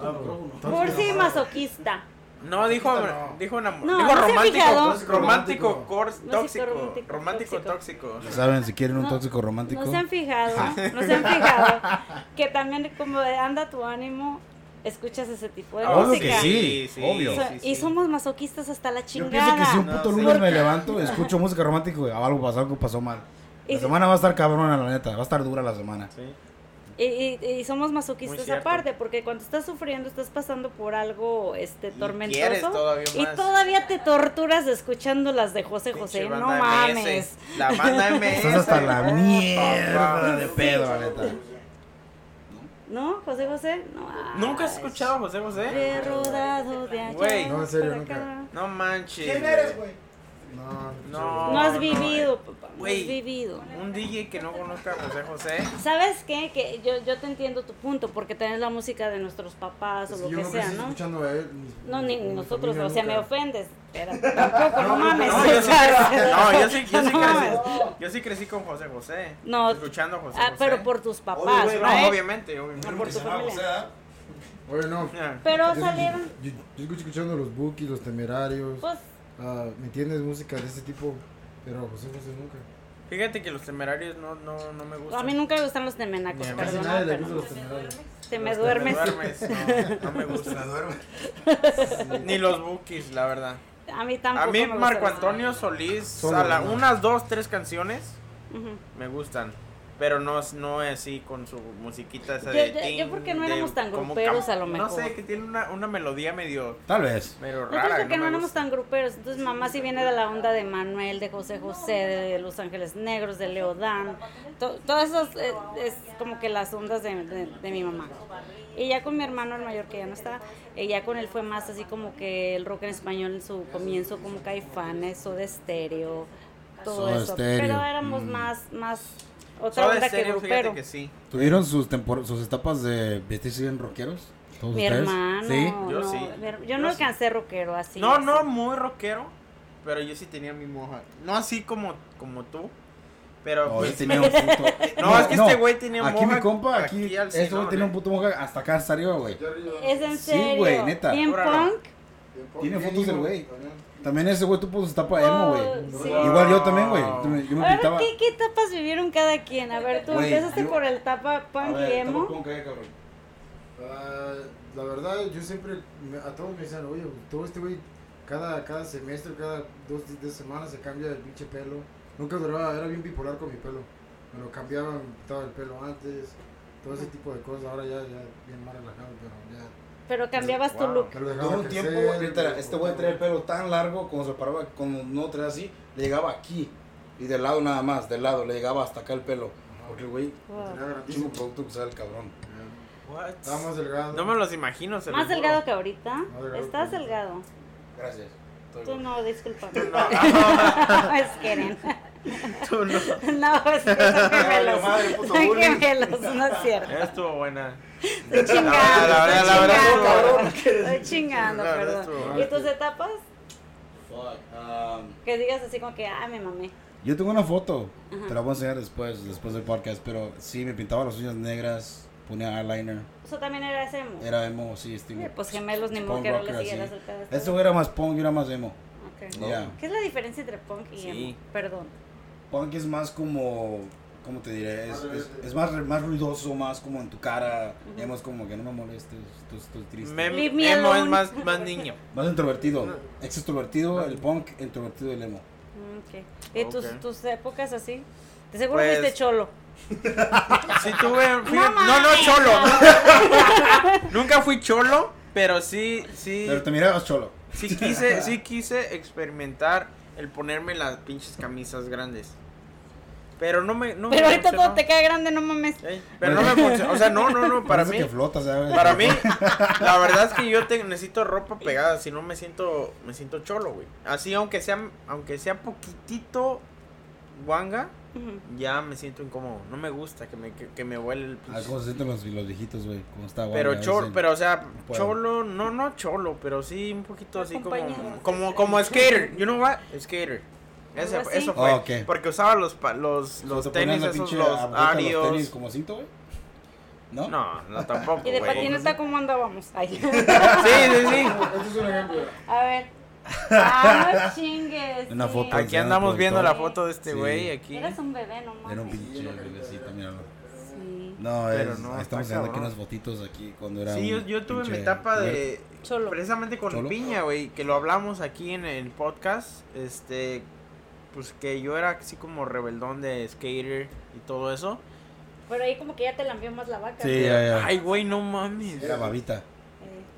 ah, Cursi masoquista. No, dijo, No. dijo, una, No, dijo no romántico, romántico, cor- No, tóxico, romántico, romántico, tóxico. tóxico. Ya saben, si quieren un No, tóxico romántico. No se han fijado, *laughs* no se han fijado que también como anda tu ánimo, escuchas ese tipo de Obvio música. que sí, obvio. So- sí, Y somos masoquistas hasta la Yo chingada. pienso que si un No, puto sí. lunes me levanto, escucho música romántica, güey, algo pasó, algo pasó mal. Y La si- semana va a estar cabrona, la neta. Va a estar dura la semana. Sí. Y, y- y somos masoquistas aparte, porque cuando estás sufriendo, estás pasando por algo este Y tormentoso. todavía Y todavía te torturas escuchando las de José José. Pinche No mames. MS. La banda MS. *laughs* Estás hasta la mierda de pedo, la neta. ¿No? José José. No. ¿Nunca has escuchado a José José? He rodado de allá. Güey. No, en serio, nunca. acá. No manches. ¿Quién eres, güey? No, No. No has no, vivido, papá. No has vivido. Un DJ que no conozca a José José. ¿Sabes qué? Que yo, yo te entiendo tu punto, porque tenés la música de nuestros papás o Es lo que yo que no sea, ¿no? escuchando a él. ni- No, ni mi nosotros, o sea, me ofendes. Pero *laughs* tampoco, no mames. No, yo o sí, *laughs* yo sí, yo sí No. crecí. Yo sí crecí con José José. No. Escuchando a José Ah, José. pero por tus Obvio, papás, ¿right? No, obviamente, obviamente. No por tu familia. Oye, no. Ah. Pero Yo- salieron, Yo, yo escucho escuchando los Bookies, los Temerarios. pues, ah, ¿Me entiendes? Música de ese tipo. Pero José José nunca. Fíjate que los temerarios no, no, no me gustan. A mí nunca me gustan los temenacos. Casi perdón. nadie le pero gusta los temerarios. Te me Me duermes. duermes, no, no me gusta. *laughs* Ni los bookies, la verdad. A mí tampoco. A mí Marco Antonio Solís, Solo, a la- unas dos, tres canciones me gustan. Pero no, es- no es así con su musiquita esa Yo- de... yo- yo porque no de éramos tan como gruperos, a lo No mejor. sé, que tiene una, una melodía medio, Tal vez. medio rara. porque no, éramos tan gruperos. Entonces mamá sí viene de la onda de Manuel, de José José, de Los Ángeles Negros, de Leodán. To- Todas esas eh, es como que las ondas de, de- de mi mamá. Y ya con mi hermano el mayor que ya no está, eh, ya con él fue más así como que el rock en español en su comienzo como Caifanes o de estéreo, todo eso. Pero éramos mm. más, más otra Soda onda que grupero. que sí. ¿Tuvieron sus, tempor- sus etapas de vestirse bien rockeros? ¿Todos Mi ustedes? hermano, ¿Sí? Yo no, sí. yo Yo no sí. alcancé rockero así. No, así. no muy rockero, pero yo sí tenía mi moja. No así como, como tú, pero... No, pues, tenía un puto... *laughs* No, es que este güey tenía Aquí moja mi compa, aquí aquí, este güey tenía un eh. puto moja hasta acá hasta arriba, güey. Es en Sí, serio. güey, neta. Bien punk. Tiene fotos del güey. También. Ese güey tuvo su etapa emo, güey. Oh, sí. Igual yo también, güey. Yo me- Yo me A ver, pintaba... ¿qué, ¿qué etapas vivieron cada quien? A ver, tú Güey, empezaste yo- por el etapa punk y emo. Ah, la verdad, yo siempre, me- a todos me decían, oye, todo este güey, cada, cada semestre, cada dos, tres semanas se cambia el pinche pelo. Nunca duraba, era bien bipolar con mi pelo. Me lo cambiaba, me pintaba el pelo antes, todo ese tipo de cosas. Ahora ya, ya bien más relajado, pero ya. Pero cambiabas tu Wow. look. Me lo dejaba Tuvo un tiempo, literal, este güey traía el pelo tan largo, como se paraba, como no traía así, le llegaba aquí. Y del lado nada más, del lado, le llegaba hasta acá el pelo. Porque el güey, Wow. Chingo producto que usaba el cabrón. What? Estaba más delgado. No me los imagino, se Más los delgado que ahorita. Delgado Estás que- delgado. Gracias. Estoy Tú bien. no, disculpa. *laughs* No. *laughs* es Keren. *laughs* Tú no. No, es que son *laughs* gemelos. madre, puto Son bullying. gemelos, no es cierto. Estuvo buena. Estoy chingando. la verdad, la verdad, estoy chingando. Estoy chingando, La verdad, perdón. ¿Y tus etapas? Fuck. um, Que digas así como que, ah, me mamé. yo tengo una foto, Ajá. te la voy a enseñar después, después del podcast, pero sí, me pintaba las uñas negras, ponía eyeliner, Eso también era ese emo. era emo, sí, estilo. Eh, Pues gemelos, ni modo que no le siguieras el. Este güey era más punk, yo era más emo. Ok. Ya. ¿Qué es la diferencia entre punk y Sí. emo? Perdón. Punk es más como, ¿cómo te diré? Es, es, es más, más ruidoso, más como en tu cara. Emo es como que no me molestes, estoy, estoy triste. Me emo es más, más niño. *laughs* Más introvertido. Ex extrovertido, el punk, introvertido el emo. Mm, ok. ¿Y tus, Ok. tus épocas así? De seguro Pues- fuiste cholo. Sí tuve, *laughs* fíjate- no, no, mames. cholo. Nunca, *laughs* nunca fui cholo, pero sí, sí, Pero te mirabas cholo. sí quise, sí quise experimentar el ponerme las pinches camisas grandes. Pero no me, no me Pero ahorita funcionó. todo te cae grande, no mames. Ey, Pero no me funcionó, o sea, no, no, no, para Parece mí, que flotas, ¿sabes? para mí, *laughs* la verdad es que yo te, necesito ropa pegada, si no me siento, me siento cholo, güey. Así, aunque sea, aunque sea poquitito guanga, ya me siento incómodo. No me gusta que me, que, que me huele el Ah, pinche. ¿Cómo se sienten los, los viejitos, güey? ¿Cómo está, güey? Pero cholo, pero o sea, cholo, no, no cholo, pero sí un poquito así como, como, como skater, you know what, skater. Ese, así. eso fue, Oh, porque usaba los, pa- los, los tenis esos, los Arios. tenis como cinto, güey? ¿No? No, no tampoco, *laughs* ¿Y de güey. patineta cómo andábamos? Ay. *laughs* Sí, sí, sí. Este es un ejemplo. A ver. Ah, no *laughs* chingues. Una sí. foto. Aquí andamos viendo la foto de este Sí. güey aquí. Eres un bebé, no mames. Era un pinche bebecito, míralo. Sí. No, Pero es, no, ahí estamos viendo aquí unas fotitos aquí cuando era Sí, yo, tuve mi etapa de Cholo. precisamente con Cholo. Piña, güey, que lo hablamos aquí en el podcast, este pues que yo era así como rebeldón de skater y todo eso. Pero ahí como que ya te lambió más la vaca. Sí, ya, ya. Ay, güey, no mames. Era babita. Eh,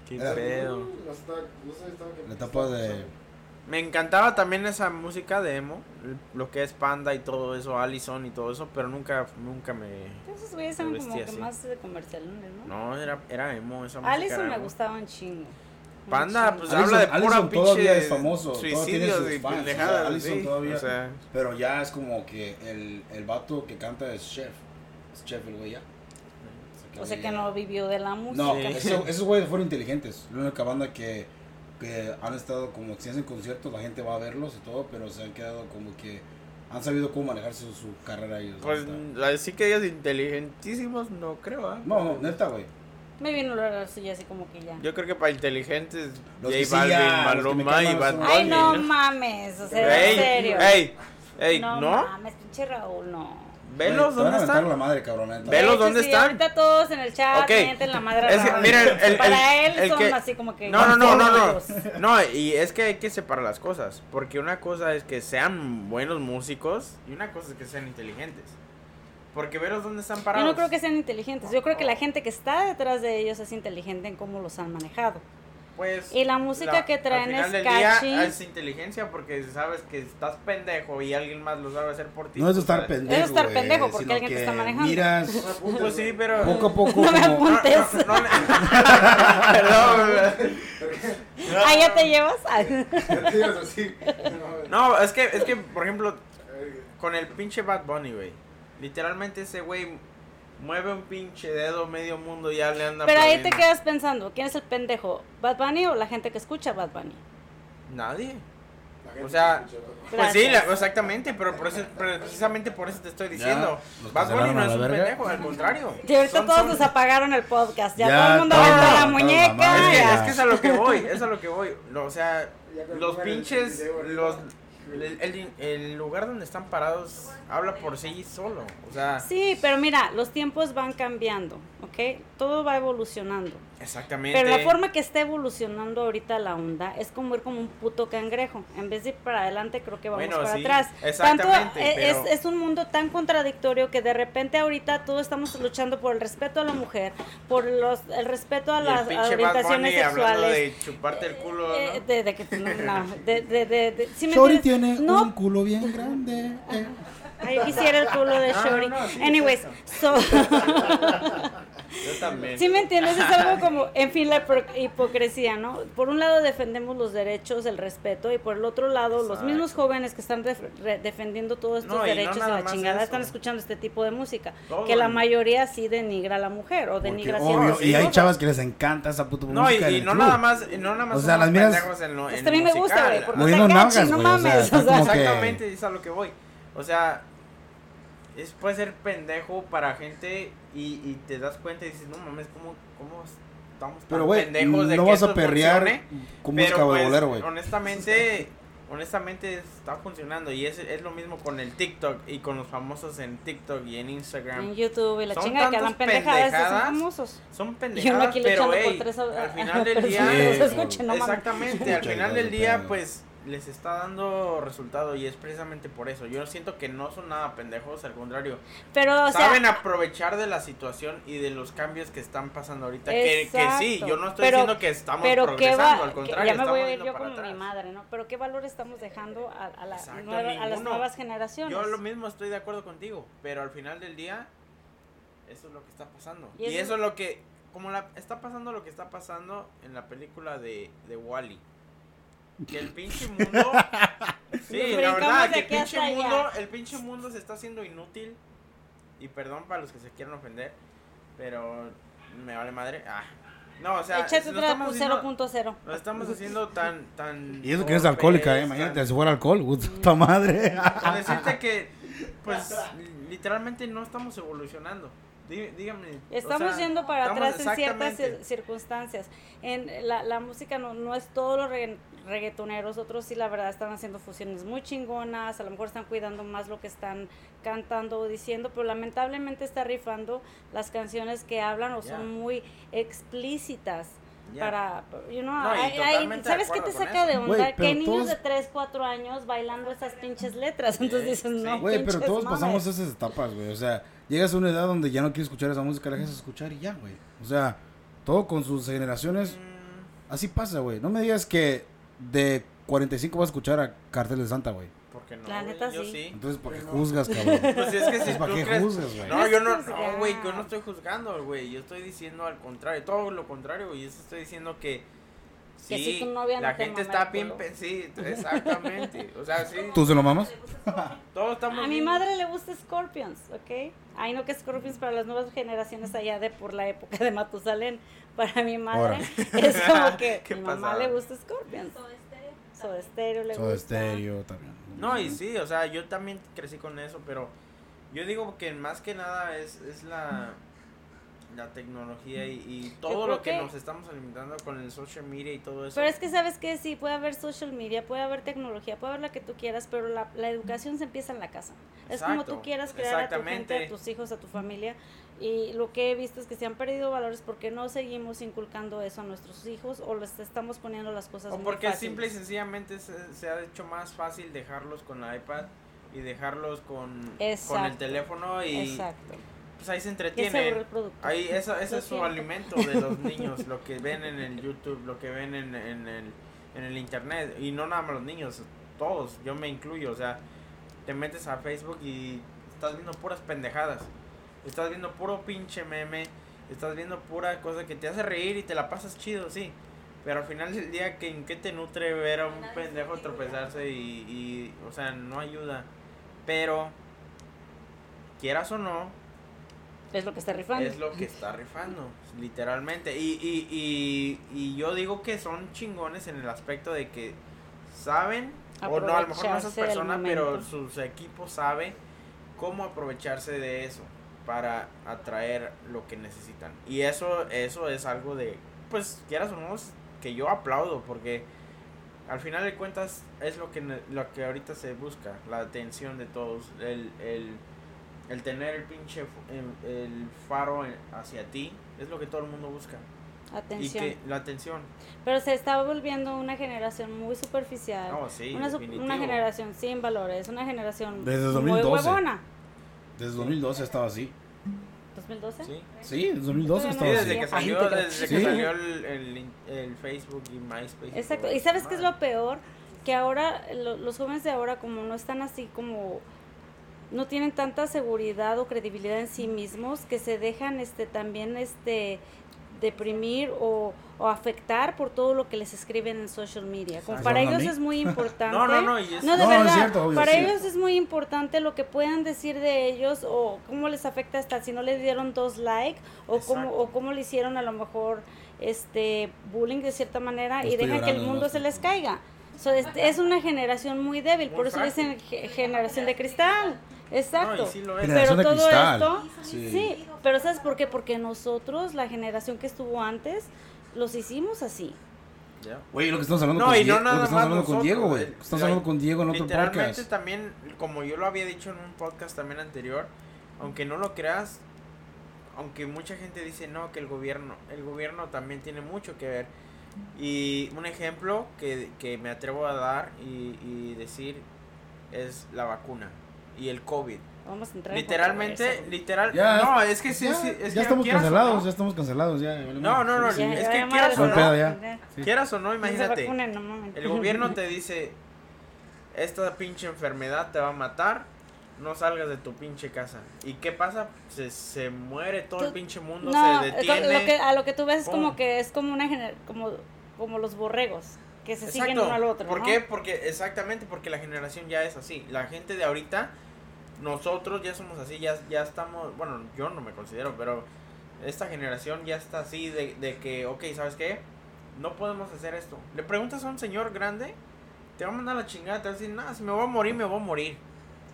Qué Era- pedo. No no La etapa de... Me encantaba también esa música de emo, lo que es Panda y todo eso, Allison y todo eso, pero nunca nunca me Esos güeyes son como que más de comercialones, ¿no? no era era emo esa música. Allison me gustaba un chingo. Panda, pues Allison- habla de pura Allison pinche todavía es famoso, todavía tiene suicidios sus y fans, pendejadas, o sea, Allison sí, todavía- o sea, Pero ya es como que el, el vato que canta es chef. Es chef el güey ya. O sea que no vivió de la música. No, *laughs* Sí. eso- esos güeyes fueron inteligentes. La única banda que, que han estado como si hacen conciertos, la gente va a verlos y todo, pero se han quedado como que han sabido cómo manejar su, su carrera ellos. la pues así que ellos inteligentísimos no creo, ¿ah? no, no, neta, güey. Me vino la suya así como que ya. Yo creo que para inteligentes Los J Balvin, Maluma y Bad Bunny. Ay, no mames, o sea, Ey, en serio. ey, Ey, ¿no? No mames, pinche Raúl, no. Velos, ¿dónde están? la madre, cabrón. ¿Velos dónde sí, están? Ahorita todos en el chat Ok. mienten la madre. Es que, mira, el- el- Para el- él el son que- así como que. No, no, no, no, no. No, y es que hay que separar las cosas. Porque una cosa es que sean buenos músicos y una cosa es que sean inteligentes. Porque veros dónde están Yo parados. no creo que sean inteligentes. Yo creo que la gente que está detrás de ellos es inteligente en cómo los han manejado. Pues, Y la música que traen al final es del catchy. día es inteligencia porque sabes que estás pendejo y alguien más lo sabe hacer por ti. No es estar ¿sabes? pendejo. Es estar pendejo, porque alguien te está manejando. Miras *laughs* Pues sí, pero. poco a poco No me apuntes. *laughs* no, no, Perdón. Ah, ya te llevas. *laughs* Ah. No, es que, es que, por ejemplo, con el pinche Bad Bunny, güey. Literalmente ese güey mueve un pinche dedo, medio mundo ya le anda Pero ahí te quedas pensando, ¿quién es el pendejo? ¿Bad Bunny o la gente que escucha Bad Bunny? Nadie. O sea. Pues sí, la- exactamente, pero, por eso, precisamente por eso te estoy diciendo. Bad Bunny no es un verga. pendejo, al contrario. Y ahorita Son- todos son- nos apagaron el podcast. Ya, Ya, todo el mundo aventó la muñeca. Es que, ya. es que es a lo que voy, es a lo que voy. Lo- o sea, los pinches, los, el, lugar donde están parados habla por sí solo. O sea, Sí, pero mira, los tiempos van cambiando, ¿ok? Todo va evolucionando. Exactamente. Pero la forma que está evolucionando ahorita la onda es como ir como un puto cangrejo. En vez de ir para adelante, creo que vamos Bueno, para sí, atrás. exactamente, Tanto, eh, es, es un mundo tan contradictorio que de repente ahorita todos estamos luchando por el respeto a la mujer, por los, el respeto a Y las orientaciones sexuales. de chuparte el culo, Eh, de, de que no, no, de, de, de, de- ¿sí me entiendes? tiene no, un culo bien grande. eh. Ay, quisiera el culo de No, Shorty. no, no, sí, Anyways, so, Yo también. ¿Sí me entiendes? Es algo como, *laughs* en fin, la hipocresía, ¿no? Por un lado defendemos los derechos, el respeto, y por el otro lado los mismos jóvenes que están def- re- defendiendo todos estos No, y no derechos y la chingada eso. están escuchando este tipo de música, Todo que la mayoría sí denigra a la mujer o Porque, denigra obvio, ciertas y hay chavas que les encanta esa puta No, y, música. y el no nada más, y no nada más O sea, las miras- en lo, en Este a mí me gusta, güey, porque no mames, o sea, Exactamente, es a lo que voy. O sea, es puede ser pendejo para gente y, y te das cuenta y dices, no mames, ¿cómo, cómo estamos tan Pero, güey, pendejos de no que vas a perrear música de pues, bolero, güey. honestamente, honestamente está funcionando y es, es lo mismo con el TikTok y con los famosos en TikTok y en Instagram. en YouTube y la Son chinga que hablan tantas pendejadas, estos son pendejadas. famosos. Son pendejadas, pero ey, tres a- al final *laughs* del día... Sí, no mames. Exactamente, al Escucha, final del de día, pues les está dando resultado y es precisamente por eso. Yo siento que no son nada pendejos, al contrario, Pero, o sea, saben aprovechar de la situación y de los cambios que están pasando ahorita. Que, que sí, yo no estoy Pero- diciendo que estamos pero qué progresando, va, al contrario, ya me voy a estamos ir yendo yo para como mi atrás. madre, ¿no? Pero qué valor estamos dejando a, a la Exacto, nueva- a las nuevas generaciones. Yo lo mismo estoy de acuerdo contigo, pero al final del día, eso es lo que está pasando. Y Y, eso- eso es lo que, como la, está pasando lo que está pasando en la película de, de Wally. Que el pinche mundo. *laughs* sí, la verdad, que el pinche allá. mundo, el pinche mundo se está haciendo inútil. Y perdón para los que se quieran ofender, pero me vale madre. Ah. No, o sea, Échate otra estamos haciendo- 0.0. lo estamos haciendo tan, tan. Y eso que eres alcohólica, eh. tan- Imagínate, si fuera alcohol, puta madre. con decirte que, pues, *laughs* literalmente no estamos evolucionando. Dí- Dígame. o Estamos sea, yendo para estamos atrás en ciertas circunstancias. En la, la música no, no es todos los regga- reggaetoneros, otros sí la verdad están haciendo fusiones muy chingonas, a lo mejor están cuidando más lo que están cantando o diciendo, pero lamentablemente está rifando las canciones que hablan o son muy explícitas. Para, you know, No, y hay- ¿sabes qué te saca de onda? Que hay niños todos- de 3, 4 años bailando esas pinches letras. Entonces dices, Sí. no, Güey, pero todos mames. pasamos esas etapas, güey. O sea, llegas a una edad donde ya no quieres escuchar esa música, la dejas escuchar y ya, güey. O sea, todo con sus generaciones, Mm, así pasa, güey. No me digas que de 45 vas a escuchar a Cartel de Santa, güey. ¿Por qué no? La güey? neta, Yo sí. sí. Entonces, ¿por qué juzgas, *laughs* cabrón? Pues es que si ¿para tú qué crees- juzgas, güey? No, yo no, no, güey, yo no estoy juzgando, güey. Yo estoy diciendo al contrario, todo lo contrario, y eso estoy diciendo que. Que Sí, si tu novia no la te gente está bien. Sí, exactamente. O sea, sí. ¿Tú se lo mamas? *laughs* Todos estamos. A mi madre le gusta Scorpions, ¿ok? Ay, no que Scorpions para las nuevas generaciones allá de por la época de Matusalén. Para mi madre Ahora. es como que *laughs* ¿Qué mi mamá le gusta Scorpions. Soda Stereo le Soda gusta. Stereo también. No, y sí, o sea, yo también crecí con eso, pero yo digo que más que nada es, es la, la tecnología y, y todo lo que, que- nos estamos alimentando con el social media y todo eso. Pero es que sabes que sí, puede haber social media, puede haber tecnología, puede haber la que tú quieras, pero la, la educación se empieza en la casa. Es como tú quieras crear a tu gente, a tus hijos, a tu familia. Y lo que he visto es que se han perdido valores porque no seguimos inculcando eso a nuestros hijos o les estamos poniendo las cosas O muy porque fáciles. simple y sencillamente se, se ha hecho más fácil dejarlos con la iPad y dejarlos con, con el teléfono y Exacto. pues ahí se entretienen. Ahí, eso, ese es su siento. alimento de los *laughs* niños, lo que ven en el YouTube, lo que ven en, en el, en el internet. Y no nada más los niños, todos, yo me incluyo. O sea, te metes a Facebook y estás viendo puras pendejadas. Estás viendo puro pinche meme, estás viendo pura cosa que te hace reír y te la pasas chido, sí. Pero al final del día, ¿que, ¿en qué te nutre ver a un pendejo tropezarse y, y, o sea, no ayuda? Pero, quieras o no, Es lo que está rifando. es lo que está rifando, literalmente. Y, y, y, y yo digo que son chingones en el aspecto de que saben, o no, a lo mejor no esas personas, pero sus equipos saben cómo aprovecharse de eso para atraer lo que necesitan. Y eso, eso es algo de, pues, quieras o no, que yo aplaudo, porque al final de cuentas es lo que, lo que ahorita se busca, la atención de todos, el, el, el tener el pinche el, el faro hacia ti, es lo que todo el mundo busca. Atención. Y que la atención. Pero se está volviendo una generación muy superficial. Oh, sí, una, una generación sin valores, una generación Desde muy 2012. huevona. Desde 2012 estaba así. ¿2012? Sí. Sí, desde 2012 Sí, estaba Sí, así. desde que Ay, salió, desde Sí. que salió el, el, el Facebook y MySpace. Exacto. ¿Y sabes qué es lo peor? Que ahora lo- los jóvenes de ahora como no están así como no tienen tanta seguridad o credibilidad en sí mismos que se dejan este también este deprimir o, o afectar por todo lo que les escriben en social media. Como para ¿Son a ellos es *laughs* muy importante. No, no, no, y es- No, de No, es verdad. cierto, obvio, para sí. ellos es muy importante lo que puedan decir de ellos o cómo les afecta hasta si no les dieron dos likes o cómo o cómo le hicieron a lo mejor este bullying de cierta manera y dejan que el mundo se les caiga. So, es, es una generación muy débil, Muy por eso dicen ge- generación de cristal. Exacto. No, sí lo es. Pero todo cristal. esto, Sí. sí, pero ¿sabes por qué? Porque nosotros, la generación que estuvo antes, los hicimos así. Ya. Güey, lo que estamos hablando No, con y Diego, no nada lo que estamos más hablando con Diego, güey. eh, Estamos la- hablando con Diego en otro Literalmente podcast. también, como yo lo había dicho en un podcast también anterior, aunque no lo creas, aunque mucha gente dice no, que el gobierno, el gobierno también tiene mucho que ver. Y un ejemplo que, que me atrevo a dar y, y decir es la vacuna y el COVID. Vamos a entrar en Literalmente, controversia. literal, Ya, no, es que sí, ya, sí, es ya que estamos cancelados, no, ya estamos cancelados, ya. No, no, no, Sí, es Ya, que quieras o No no. Sí. quieras o no, No imagínate, vacunen, no el gobierno te dice, esta pinche enfermedad te va a matar, no salgas de tu pinche casa. ¿Y qué pasa? Se, se muere todo el pinche mundo, No, se lo detiene. que, a lo que tú ves es como que es como una gener- como, como los borregos que se siguen uno al otro. ¿Por ¿no? qué? Porque, exactamente, porque la generación ya es así. La gente de ahorita, nosotros ya somos así, ya, ya estamos, bueno, yo no me considero, pero esta generación ya está así de, de que, ok, ¿sabes qué? No podemos hacer esto. Le preguntas a un señor grande, te va a mandar la chingada, te va a decir, nada, si me voy a morir, me voy a morir.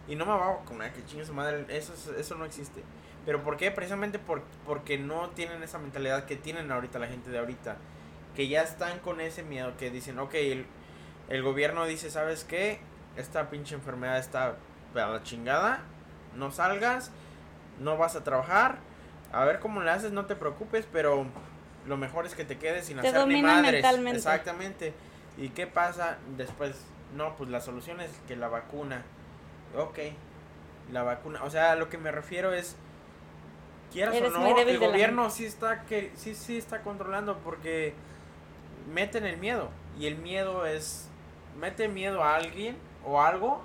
Y no me va a comer, que chingue su madre, eso, es- eso no existe. ¿Pero por qué? Precisamente por, porque no tienen esa mentalidad que tienen ahorita la gente de ahorita. Que ya están con ese miedo, que dicen, ok, el gobierno dice, ¿sabes qué? Esta pinche enfermedad está a la chingada, no salgas, no vas a trabajar, a ver cómo le haces, no te preocupes, pero lo mejor es que te quedes sin Te hacer ni madres. mentalmente. Exactamente. ¿Y qué pasa después? No, pues la solución es que la vacuna. Ok, la vacuna. O sea, lo que me refiero es, quieras Eres o no, el gobierno sí está, que, sí, sí está controlando porque meten el miedo. Y el miedo es, mete miedo a alguien o algo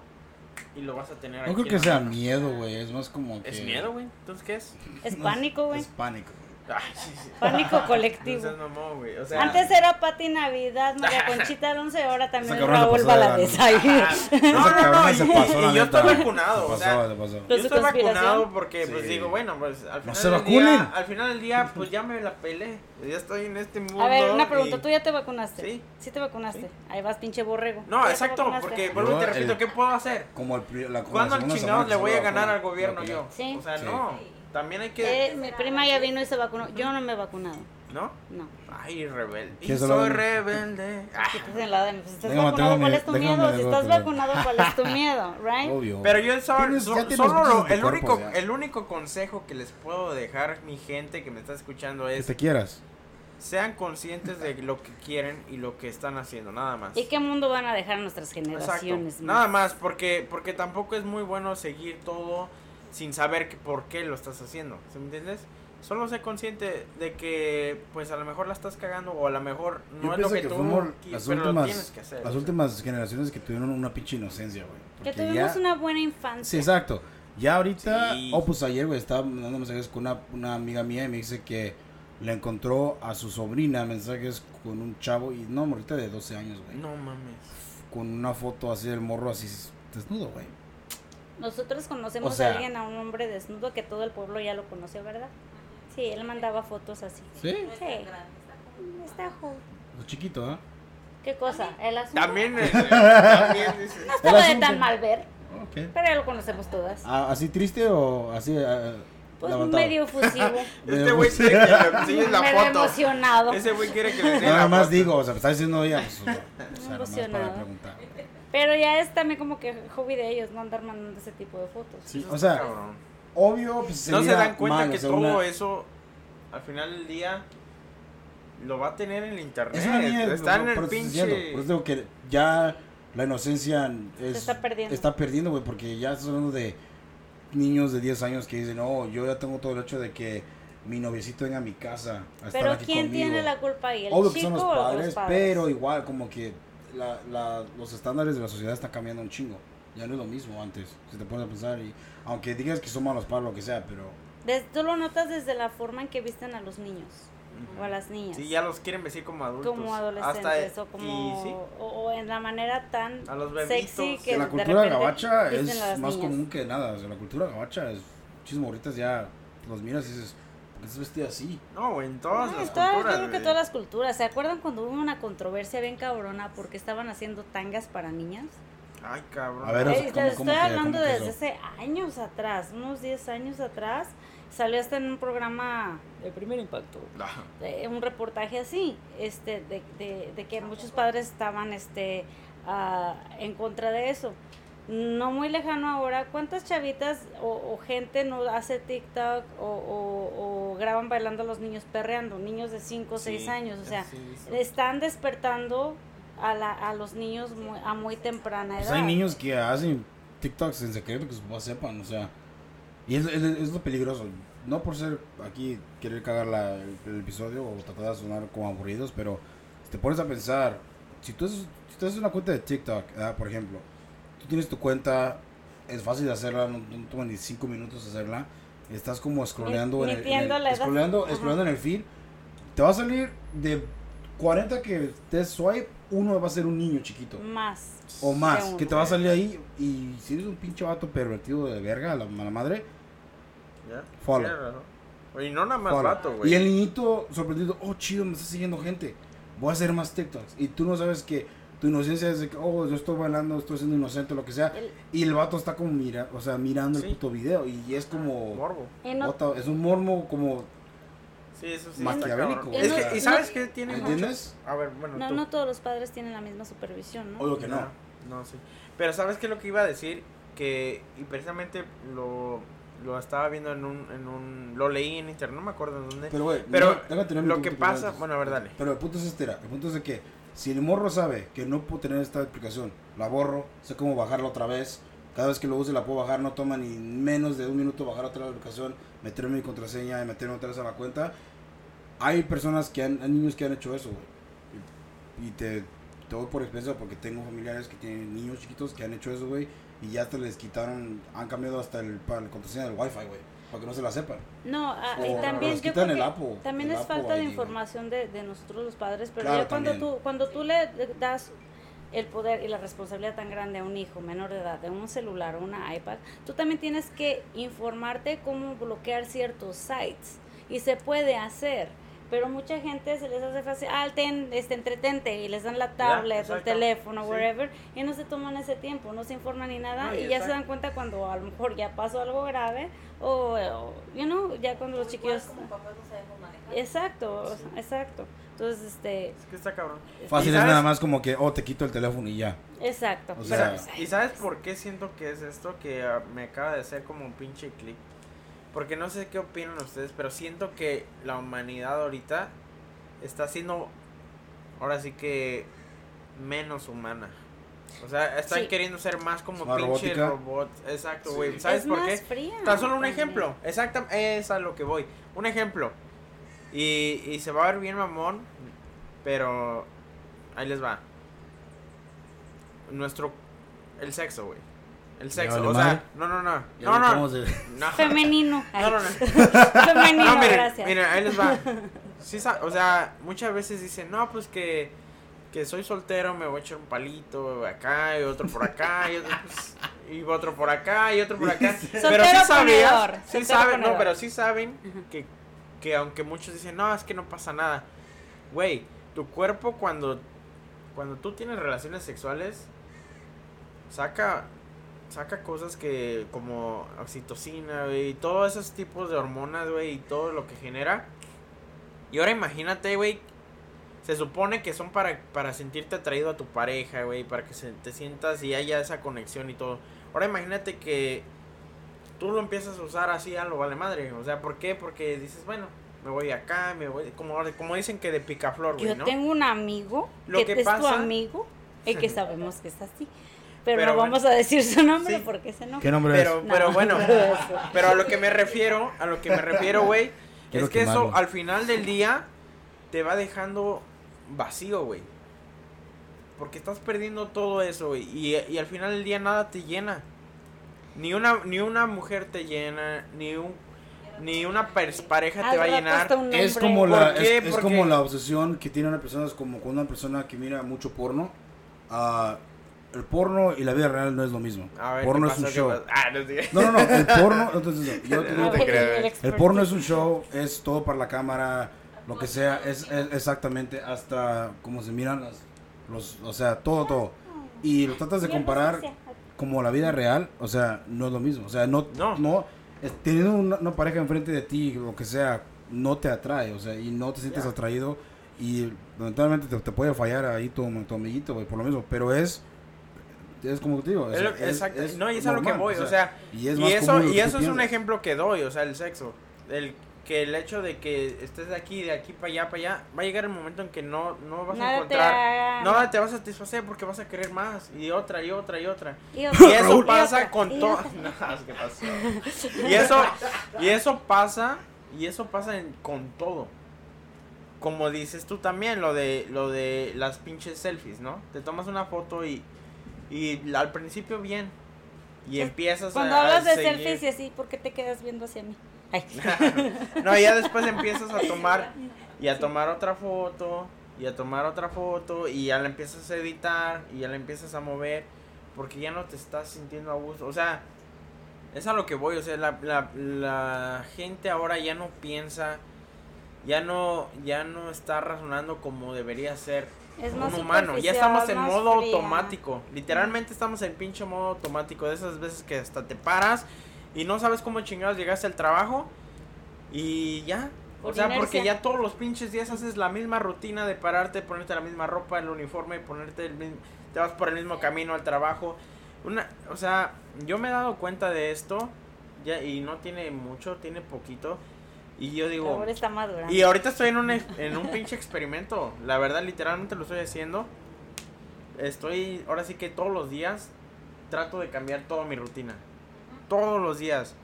y lo vas a tener No aquí creo en que sea mano. miedo, güey. Es más como que. Es miedo, güey. Entonces, ¿qué es? Es *laughs* No, pánico, güey. Es pánico. Ay, sí, sí. Pánico No colectivo. mamón, güey. O sea, Antes era Pati Navidad, María *laughs* Conchita Alonso y ahora también Raúl pasó Valadez. No, no, no, se y- pasó, y yo estoy vacunado, Se o pasó, sea, se pasó. Yo estoy vacunado porque, pues Sí. digo, bueno, pues al final, se del vacunen. día, al final del día, pues ya me la pelé. Ya estoy en este mundo. A ver, una pregunta, y- ¿tú ya te vacunaste? Sí. ¿Sí te vacunaste? Sí. Ahí vas, pinche borrego. ¿Tú No, exacto, porque vuelvo y te repito, el- ¿qué puedo hacer? Como el, pri- la, ¿Cuándo al chingado le voy a ganar al gobierno yo? Sí. O sea, Sí. no. También hay que... Eh, mi prima ya vino y se vacunó. Yo no me he vacunado. ¿No? No. Ay, rebelde. ¿Qué Y soy rebelde. Ah, ¿Qué te hacen la de- pues, ¿Estás Déjame, vacunado? ¿Cuál es tu miedo? Si estás vacunado, ¿cuál es tu miedo? Right? Obvio. Pero yo solo, tienes solo bichos lo- en tu el, cuerpo, único, ya. el único consejo que les puedo dejar, mi gente que me está escuchando, Que es te quieras. sean conscientes de lo que quieren y lo que están haciendo, nada más. ¿Y qué mundo van a dejar nuestras generaciones? Nada más, porque, porque tampoco es muy bueno seguir todo sin saber que, por qué lo estás haciendo. ¿Sí me entiendes? Solo sé consciente de que, pues a lo mejor la estás cagando o a lo mejor no Yo es lo que, que tú las pero lo últimas, tienes que hacer. o las sea. últimas generaciones que tuvieron una pinche inocencia, güey. Que tuvimos ya- una buena infancia. Sí, exacto. Ya ahorita, Sí. oh, pues ayer, güey, estaba mandando mensajes con una, una amiga mía y me dice que le encontró a su sobrina mensajes con un chavo y no, morrita de 12 años, güey. No mames. Con una foto así del morro así desnudo, güey. Nosotros conocemos O sea- a alguien, a un hombre desnudo que todo el pueblo ya lo conoció, ¿verdad? Sí, él mandaba fotos así. ¿Sí? Sí. Está joven. Lo chiquito, ¿ah? ¿Qué cosa? El asunto. También, eh, *laughs* también dice. No estaba de tan mal ver, Ok. pero ya lo conocemos todas. Ah, ¿Así triste o así ah, Pues levantado? medio fusivo. *laughs* Este güey quiere que le enseñes la foto. emocionado. Ese güey quiere que le enseñes Nada más digo, o sea, me está diciendo ella, pues, o sea, Emocionado. para preguntar. Pero ya es también como que hobby de ellos, no andar mandando ese tipo de fotos. Sí, o sea, cabrón. obvio, pues no se dan cuenta mal, que o sea, todo una- eso al final del día lo va a tener en el internet. Es una niña, Está en el estoy diciendo, pinche. Por eso digo que ya la inocencia es, está perdiendo. Está perdiendo, güey, porque ya estás hablando de niños de 10 años que dicen, no, yo ya tengo todo el hecho de que mi noviecito venga a mi casa a estar Pero aquí ¿quién conmigo. tiene la culpa ahí? ¿El Obvio que chico son los o padres, los padres? pero igual como que la, la, los estándares de la sociedad están cambiando un chingo. Ya no es lo mismo antes, si te pones a pensar. Y, aunque digas que son malos padres, lo que sea, pero... Des- tú lo notas desde la forma en que visten a los niños o a las niñas. Sí, ya los quieren vestir como adultos. como adolescentes Hasta, o como y sí, o, o en la manera tan a los sexy que la de cultura repente gabacha es más niñas. común que nada. O sea, la cultura gabacha es... Muchas morritas ya los miras y dices, ¿por qué estás vestida así? No, en todas No, las todas- yo culturas. creo que todas las culturas. ¿Se acuerdan cuando hubo una controversia bien cabrona porque estaban haciendo tangas para niñas? Ay, cabrón. A ver, Eh, ¿cómo- les cómo estoy que- hablando cómo desde hace años atrás, unos 10 años atrás. Salió hasta en un programa de primer impacto. Ah, eh, un reportaje así, este, de, de, de que muchos padres estaban, este, ah, en contra de eso. No muy lejano ahora, ¿cuántas chavitas o, o gente no hace TikTok o, o- o graban bailando a los niños perreando? Niños de 5 o 6 sí, años, o sea, están despertando a, la, a los niños muy- a muy temprana edad. Pues hay niños que hacen TikToks en secreto que sus papás sepan, o sea. Y es, es, es lo peligroso. No por ser aquí querer cagar la- el, el episodio o tratar de sonar como aburridos, pero si te pones a pensar, si tú haces, si tú haces una cuenta de TikTok, ah, por ejemplo, tú tienes tu cuenta, es fácil de hacerla, no, no toma ni 5 minutos hacerla. Estás como scrolleando en el, en el- scrolleando, scrolleando en el feed. Te va a salir de 40 que te swipe, uno va a ser un niño chiquito Más. o más, que te va a salir ahí y si eres un pinche vato pervertido de verga, a la, a la madre, ¿Ya? Follow. Raro. Oye, no nada más follow. vato, güey. Y el niñito sorprendido, oh chido, me está siguiendo gente, voy a hacer más TikToks. Y tú no sabes que tu inocencia es de que, oh, yo estoy bailando, estoy siendo inocente, lo que sea. El- Y el vato está como mira, o sea, mirando Sí. el puto video y es como, Morbo. es un mormo como, Sí, eso sí. Maquiavélico. Es que, ¿Y sabes qué tiene mucho? ¿entiendes? A ver, bueno, no, tú. no todos los padres tienen la misma supervisión, ¿no? Obvio que no. No, sí. Pero ¿sabes qué es lo que iba a decir? Que, y precisamente lo, lo estaba viendo en un, en un, lo leí en internet, no me acuerdo en dónde. Pero, güey, Pero lo que pasa, bueno, a ver, dale. Pero el punto es este, era, el punto es de que si el morro sabe que no puedo tener esta aplicación, la borro, sé cómo bajarla otra vez, cada vez que lo use la puedo bajar, no toma ni menos de un minuto bajar otra aplicación, meterme mi contraseña y meterme otra vez a la cuenta. Hay personas que han, hay niños que han hecho eso, güey. Y, te, te doy por experiencia porque tengo familiares que tienen niños chiquitos que han hecho eso, güey. Y ya hasta les quitaron, han cambiado hasta el, contraseña del wifi, güey. Para que no se la sepan. No, ah, y también yo quitan creo el que apo, también es falta de información de, de nosotros los padres, pero Claro, ya cuando también. tú cuando tú le das el poder y la responsabilidad tan grande a un hijo menor de edad de un celular o una iPad, tú también tienes que informarte cómo bloquear ciertos sites y se puede hacer. Pero mucha gente se les hace fácil, ah, ten, este, entretente, y les dan la tablet, el exacto. teléfono, Sí. wherever, y no se toman ese tiempo, no se informan ni nada, No, y y ya se exacto. dan cuenta cuando a lo mejor ya pasó algo grave, o, o, you know, ya cuando los chiquillos... Exacto, o sea, exacto. Entonces, este, Es que está cabrón. Fácil ¿Y es sabes- nada más como que, oh, te quito el teléfono y ya. exacto. O sea- pues, ¿Y sabes por qué siento que es esto? Que ah, me acaba de hacer como un pinche clic. Porque no sé qué opinan ustedes, pero siento que la humanidad ahorita está siendo, ahora sí que, menos humana. O sea, están Sí. queriendo ser más como Más pinche robótica. robots. Exacto, Sí. güey. ¿Sabes es por más qué? fría. Tan solo un también. ejemplo. Exactamente, es a lo que voy. Un ejemplo. Y, y se va a ver bien mamón, pero ahí les va. Nuestro... El sexo, güey. El sexo, vale o sea, no, no, no. No, no. se- No, Femenino. no, no, no. *laughs* Femenino, No, miren, gracias. miren, ahí les va. *laughs* Sí, o sea, muchas veces dicen, no, pues que, que soy soltero, me voy a echar un palito acá y otro por acá y otro, pues, y otro por acá y otro por acá. *laughs* pero sí sabías, sí saben, no, pero sí saben que, que aunque muchos dicen, no, es que no pasa nada. Güey, tu cuerpo cuando, cuando tú tienes relaciones sexuales, saca saca cosas que como oxitocina, güey, y todos esos tipos de hormonas, güey, y todo lo que genera. Y ahora imagínate, güey, se supone que son para, para sentirte atraído a tu pareja, güey, para que se, te sientas y haya esa conexión y todo. Ahora imagínate que tú lo empiezas a usar así a lo vale madre, o sea, ¿por qué? Porque dices, bueno, me voy acá, me voy, como, como dicen que de picaflor, güey, Yo ¿no? tengo un amigo Lo que, que es tu amigo y que *laughs* sabemos que es así. Pero, Pero no bueno. vamos a decir su nombre Sí. porque se no. ¿Qué nombre Pero, No. pero bueno, *laughs* pero a lo que me refiero, a lo que me refiero, güey, es que eso al final del día te va dejando vacío, güey. Porque estás perdiendo todo eso, güey. Y, y al final del día nada te llena. Ni una, ni una mujer te llena, ni un ni una pers- pareja te va a llenar. Es como la, es, es como la obsesión que tiene una persona, es como con una persona que mira mucho porno. ah, el porno y la vida real no es lo mismo. A ver, porno ¿qué es un show. Ah, no. No, no, no, el *laughs* porno, entonces, yo te digo No te que creas. El porno es un show, es todo para la cámara, lo que sea, es, es exactamente hasta como se miran las, los, o sea, todo, todo. Y lo tratas de comparar como la vida real, o sea, no es lo mismo. O sea, no, No. no, es- teniendo una, una pareja enfrente de ti, lo que sea, no te atrae, o sea, y no te sientes Ya. atraído y lamentablemente te, te puede fallar ahí tu, tu amiguito, güey, por lo mismo, pero es, es como te digo, o Es sea, lo- exacto. es no, y es a lo que voy, o sea, y, es y más eso, y eso es un ejemplo que doy, o sea, el sexo. El que el hecho de que estés de aquí, de aquí para allá, para allá, va a llegar el momento en que no, no vas a Nada te encontrar. haga- Nada te va a satisfacer porque vas a querer más. Y otra, y otra, y otra. Y, eso y pasa otra, con todo. *laughs* No. Y eso, y eso pasa, y eso pasa en- con todo. Como dices tú también, lo de, lo de las pinches selfies, ¿no? Te tomas una foto y, y al principio bien. Y empiezas Cuando a, a hablas de seguir. selfies y así, ¿por qué te quedas viendo hacia mí? Ay. *laughs* no, ya después empiezas a tomar *laughs* y a tomar otra foto y a tomar otra foto y ya la empiezas a editar y ya la empiezas a mover porque ya no te estás sintiendo a gusto. O sea, es a lo que voy, o sea, la, la, la gente ahora ya no piensa, ya no, ya no está razonando como debería ser Es un más humano. Ya estamos en modo fría. automático. Literalmente estamos en pinche modo automático. De esas veces que hasta te paras y no sabes cómo chingados llegaste al trabajo y ya. O sea, porque ya todos los pinches días haces la misma rutina de pararte, ponerte la misma ropa, el uniforme, ponerte el mismo, te vas por el mismo camino al trabajo. Una, o sea, yo me he dado cuenta de esto ya y no tiene mucho, tiene poquito y yo digo, Ahora está madura. y ahorita estoy en un, en un pinche experimento. La verdad, literalmente lo estoy haciendo. Estoy, ahora sí que todos los días trato de cambiar toda mi rutina. Todos los días.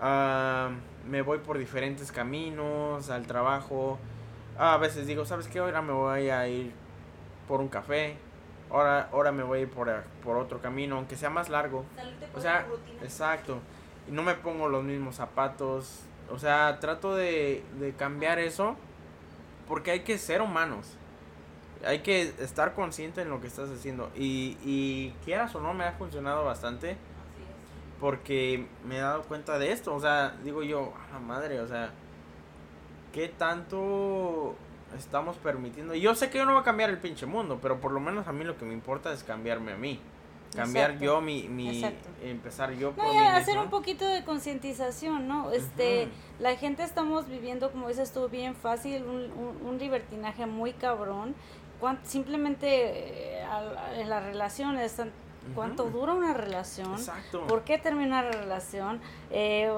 Ah, me voy por diferentes caminos al trabajo. A veces digo, ¿sabes qué? Ahora me voy a ir por un café. Ahora, ahora me voy a ir por, a- por otro camino, aunque sea más largo. O sea, exacto. Y no me pongo los mismos zapatos. O sea, trato de, de cambiar eso. Porque hay que ser humanos. Hay que estar consciente en lo que estás haciendo. Y, y quieras o no, me ha funcionado bastante. Porque me he dado cuenta de esto. O sea, digo yo, a la madre, o sea. ¿qué tanto estamos permitiendo? Y yo sé que yo no voy a cambiar el pinche mundo, pero por lo menos a mí lo que me importa es cambiarme a mí. Cambiar Exacto. yo mi, mi empezar yo por No, mí hacer un poquito de concientización, ¿no? Este, la gente estamos viviendo, como dices tú, bien fácil, un, un, un libertinaje muy cabrón. Simplemente eh, al- en las relaciones, ¿cuánto dura una relación? Exacto. ¿Por qué termina la relación? Eh,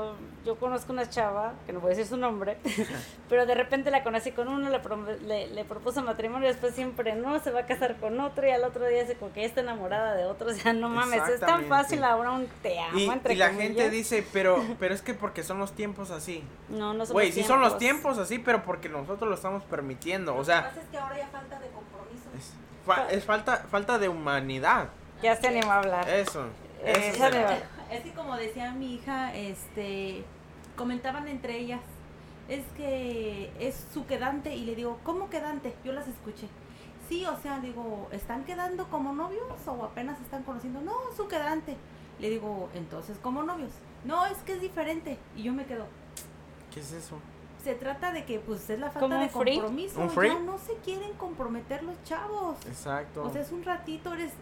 yo conozco una chava, que no voy a decir su nombre, *laughs* *laughs* pero de repente la conocí con uno, le, prom- le, le propuso matrimonio, y después siempre no, se va a casar con otro y al otro día se como que está enamorada de otro. *laughs* O sea, no mames, es tan fácil ahora un te amo, Y, entre y la comillas. gente dice, pero pero es que porque son los tiempos así. No, no son Güey, los sí son los tiempos así, pero porque nosotros lo estamos permitiendo. O sea, es que ahora ya falta de compromiso. es, fa- es falta falta de humanidad. Ya se animó a hablar. Eso. Eh, eso es que como decía mi hija, este, comentaban entre ellas, es que es su quedante y le digo, ¿cómo quedante? Yo las escuché. Sí, o sea, digo, ¿están quedando como novios o apenas se están conociendo? No, su quedante. Le digo, entonces, ¿como novios? No, es que es diferente. Y yo me quedo, ¿Qué es eso? se trata de que pues es la falta ¿Como de free? compromiso. ¿Un free? Ya no se quieren comprometer los chavos. Exacto. O sea, es un ratito, eres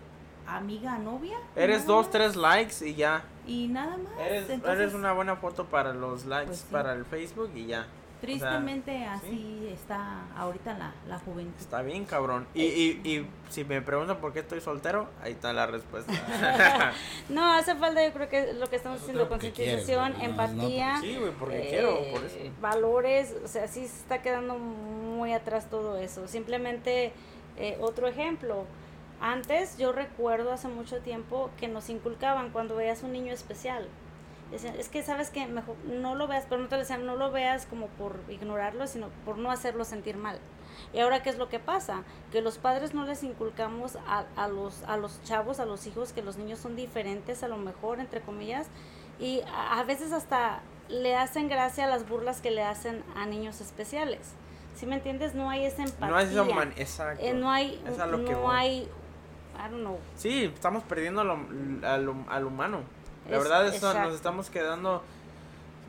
amiga, novia. y Eres dos, más. tres likes y ya. Y nada más. Eres, Entonces, eres una buena foto para los likes, Pues sí. para el Facebook y ya. Tristemente así está ahorita la, la juventud. Está bien, cabrón. Y, y, y si me preguntan por qué estoy soltero, ahí está la respuesta. *laughs* No, hace falta, yo creo que lo que estamos haciendo, concientización, nada más no, empatía. sí, güey, porque eh, quiero, por eso. Valores, o sea, sí se está quedando muy atrás todo eso. Simplemente, eh, otro ejemplo. Antes, yo recuerdo hace mucho tiempo que nos inculcaban cuando veías un niño especial. Decían, es que sabes que mejor no lo veas, pero no te lo decían, no lo veas como por ignorarlo, sino por no hacerlo sentir mal. Y ahora, ¿qué es lo que pasa? Que los padres no les inculcamos a, a los, a los chavos, a los hijos, que los niños son diferentes, a lo mejor, entre comillas, y a, a veces hasta le hacen gracia a las burlas que le hacen a niños especiales. ¿Sí me entiendes? No hay esa empatía. No es esa man- exacto. Eh, no hay, Es voy. hay, I don't know. Sí, estamos perdiendo lo- al, al humano. La Es- verdad es que exacto. nos estamos quedando,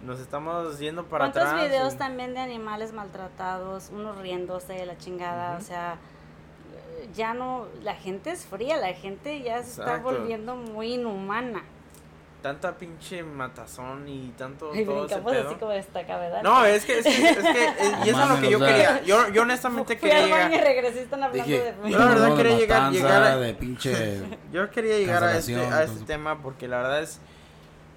nos estamos yendo para ¿Cuántos atrás. videos y- también de animales maltratados, unos riéndose de la chingada? Ujú. O sea, ya no, la gente es fría, la gente ya se está Exacto. volviendo muy inhumana. Tanta pinche matazón y tanto Y todo ese pedo. así como esta cabeza. No, es que, es que, es que, es- y eso es lo que yo quería. Yo, yo honestamente Fui quería al baño y llegar. regresé, están hablando Dije, de. Yo la verdad de quería llegar- matanza, llegar a- de pinche *laughs* Yo quería llegar a este, a este tema porque la verdad es,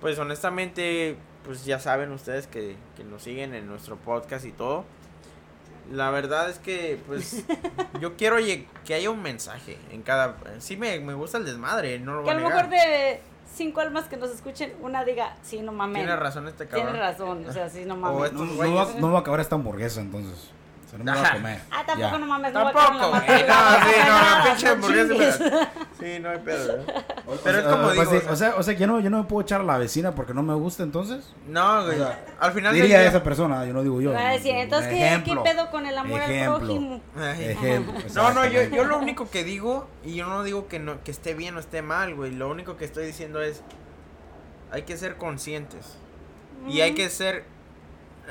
pues honestamente, pues ya saben ustedes que, que nos siguen en nuestro podcast y todo. La verdad es que, pues, *laughs* yo quiero que haya un mensaje en cada... Sí me, me gusta el desmadre, no lo Que voy a a lo mejor de cinco almas que nos escuchen, una diga, sí, no mames. Tiene razón este Tiene cabrón. razón, o sea, sí, no mames. No, no va, no va a acabar esta hamburguesa entonces. O sea, no me la voy a comer. Ah, tampoco Ya. no mames, no Tampoco, No, sí, no, pinche hamburguesa. Sí, no hay pedo. ¿eh? O- Pero o es como pues digo, sí, o sea- o sea, o sea, ya no, yo no me puedo echar a la vecina porque no me gusta entonces. No, güey. O sea, Al final Diría esa persona, yo no digo yo. Va a decir, Un entonces, ¿qué, ¿qué ejemplo. pedo con el amor Ejemplo. al prójimo? Ejemplo. No, no, yo, yo lo único que digo, y yo no digo que, no, que esté bien o esté mal, güey. Lo único que estoy diciendo es, hay que ser conscientes. Y hay que ser,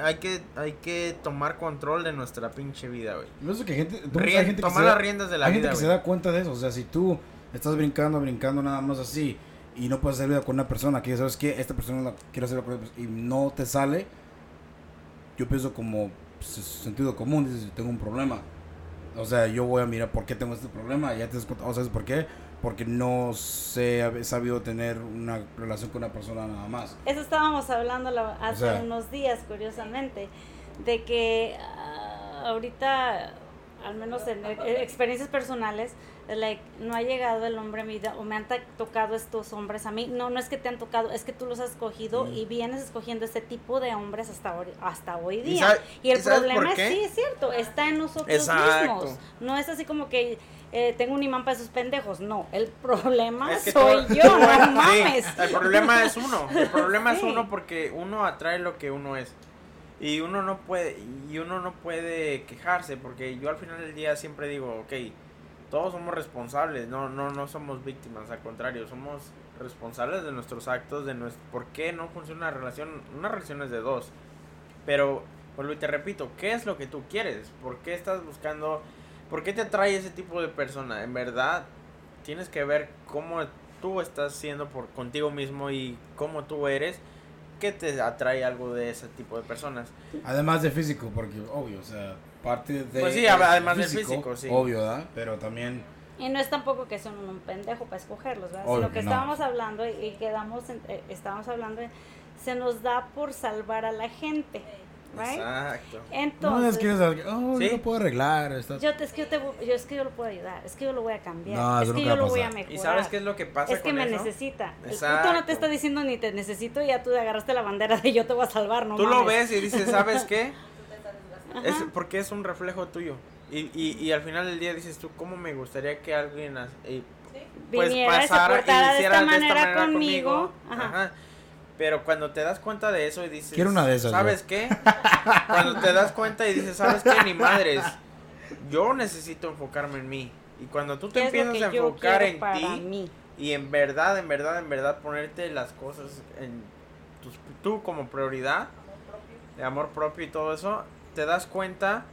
hay que, hay que tomar control de nuestra pinche vida, güey. Yo pienso que gente, hay gente tomar las da- riendas de la hay vida, gente que se da cuenta de eso. O sea, si tú estás brincando, brincando nada más así y no puedes hacer vida con una persona que sabes que esta persona la quiero hacer con y no te sale, yo pienso como pues, sentido común, dices, tengo un problema. O sea, yo voy a mirar por qué tengo este problema, ya te das cuenta, o ¿sabes por qué? Porque no sé, he sabido tener una relación con una persona nada más. Eso estábamos hablando la- hace sea. unos días, curiosamente, de que ah, ahorita, al menos en eh, experiencias personales, like, no ha llegado el hombre a mi vida o me han tocado estos hombres a mí. No, no es que te han tocado, es que tú los has escogido Mm. y vienes escogiendo este tipo de hombres hasta hoy, hasta hoy ¿Y día. sabe- Y el y por problema es, sí, es cierto, está en nosotros Exacto. mismos. No es así como que eh, tengo un imán para esos pendejos. No, el problema Es que soy todo- yo, no *laughs* mames. el problema es uno. El *laughs* problema es uno porque uno atrae lo que uno es. Y uno no puede y uno no puede quejarse porque yo al final del día siempre digo, ok, todos somos responsables, no no no somos víctimas, al contrario, somos responsables de nuestros actos, de nuestro por qué no funciona una relación, una relación es de dos. Pero Vuelvo y te repito, ¿qué es lo que tú quieres? ¿Por qué estás buscando, por qué te atrae ese tipo de persona? En verdad, tienes que ver cómo tú estás siendo por contigo mismo y cómo tú eres que te atrae algo de ese tipo de personas. Además de físico, porque obvio, o sea, parte de... Pues sí, además del físico, sí. Obvio, ¿verdad? Pero también... Y no es tampoco que son un pendejo para escogerlos, ¿verdad? Lo que estábamos hablando y quedamos, en, eh, estábamos hablando, se nos da por salvar a la gente. Exacto. Entonces, no es que oh, yo lo puedo arreglar. Yo, es, que yo, te, yo, es que yo lo puedo ayudar, es que yo lo voy a cambiar, es que yo lo voy a mejorar. ¿Y sabes qué es lo que pasa? Es que me necesita. El puto no te está diciendo ni te necesito, y ya tú agarraste la bandera de yo te voy a salvar, no Tú lo ves y dices, ¿sabes qué? *laughs* es porque es un reflejo tuyo. Y, y, y, al final del día dices tú, ¿cómo me gustaría que alguien eh, pues, pasara y hiciera de esta manera, conmigo? Ajá. Pero cuando te das cuenta de eso y dices, Quiero una de esas, ¿sabes qué? cuando te das cuenta y dices, ¿sabes qué? Ni madres, yo necesito enfocarme en mí. Y cuando tú te empiezas a enfocar en ti y en verdad, en verdad, en verdad ponerte las cosas en tus, tú como prioridad, de amor propio y todo eso, te das cuenta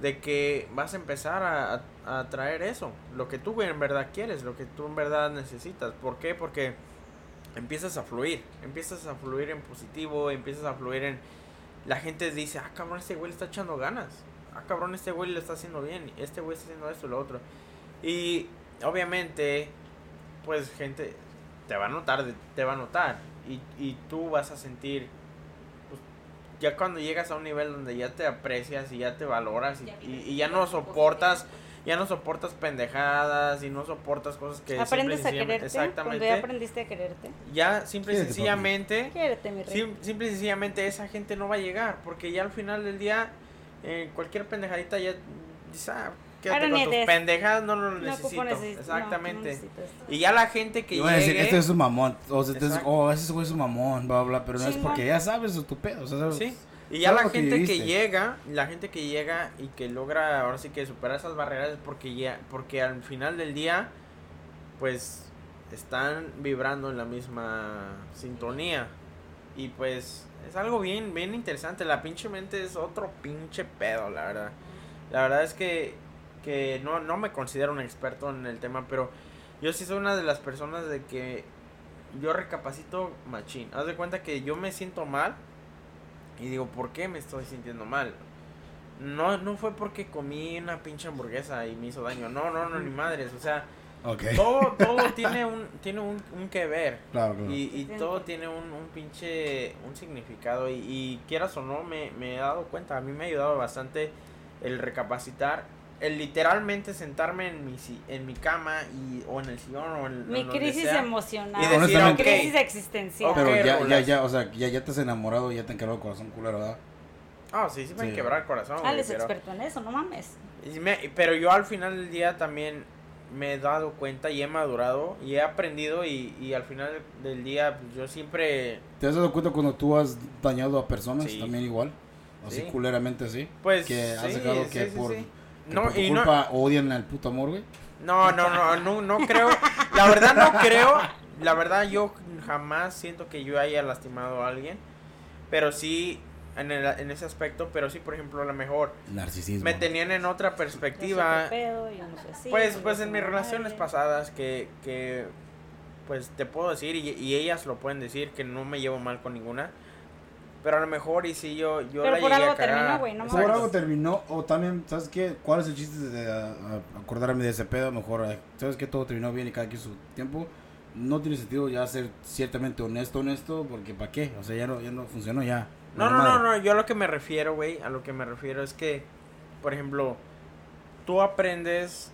de que vas a empezar a, a, a traer eso, lo que tú en verdad quieres, lo que tú en verdad necesitas. ¿Por qué? Porque empiezas a fluir, empiezas a fluir en positivo, empiezas a fluir en... La gente dice, ah, cabrón, este güey le está echando ganas. Ah, cabrón, este güey le está haciendo bien. Este güey está haciendo esto y lo otro. Y obviamente, pues gente te va a notar, te va a notar. Y, y tú vas a sentir, pues, ya cuando llegas a un nivel donde ya te aprecias y ya te valoras y, y ya no soportas ya no soportas pendejadas y no soportas cosas que aprendes a quererte exactamente. ya aprendiste a quererte ya simple y sencillamente simple y sencillamente esa gente no va a llegar porque ya al final del día eh, cualquier pendejadita ya dice ah, quédate con tus pendejadas no lo necesito. exactamente. y ya la gente que llegue decir, este es un mamón o sea, este es, oh ese güey es un mamón bla bla pero no es porque ya sabes tu pedo o sea, sí y ya la gente que, llega, la gente que llega y que logra ahora sí que superar esas barreras es porque ya, porque al final del día, pues están vibrando en la misma sintonía. Y pues es algo bien, bien interesante. La pinche mente es otro pinche pedo, la verdad. La verdad es que, que no, no me considero un experto en el tema, pero yo sí soy una de las personas de que yo recapacito machín. Haz de cuenta que yo me siento mal y digo, ¿por qué me estoy sintiendo mal? No, no fue porque comí una pinche hamburguesa y me hizo daño. No, no, no, ni madres. O sea, todo, todo *laughs* tiene un, tiene un, un que ver. Claro, claro. Y, y todo tiene un, un pinche, un significado. Y, y quieras o no, me, me he dado cuenta. A mí me ha ayudado bastante el recapacitar el literalmente sentarme en mi en mi cama y o en el sillón o en mi crisis emocional y decir, mi crisis existencial pero ya, ya ya o sea ya, ya te has enamorado ya te han quebrado el corazón culero verdad ah sí sí me han quebrado el corazón ah es experto en eso no mames. Pero yo al final del día también me he dado cuenta y he madurado y he aprendido y, y al final del día pues, yo siempre te has dado cuenta cuando tú has dañado a personas también igual así culeramente así pues que has dejado que por no, por y culpa odian al puto amor, güey. No, no, no, no, no creo. La verdad no creo. La verdad yo jamás siento que yo haya lastimado a alguien. Pero sí, en, el, en ese aspecto, pero sí, por ejemplo, a lo mejor Narcisismo. me tenían en otra perspectiva. pues, pues en mis relaciones pasadas que, que, pues te puedo decir, y, y ellas lo pueden decir, que no me llevo mal con ninguna pero a lo mejor y si yo, yo Pero por algo terminó, güey, no Por algo terminó, o también, ¿sabes qué? ¿Cuál es el chiste de acordarme de ese pedo? Mejor, ¿sabes qué? Todo terminó bien y cada quien su tiempo. No tiene sentido ya ser ciertamente honesto, honesto, porque ¿para qué? O sea, ya no, ya no funcionó, ya. No, no, no, no, yo a lo que me refiero, güey, a lo que me refiero es que, por ejemplo, tú aprendes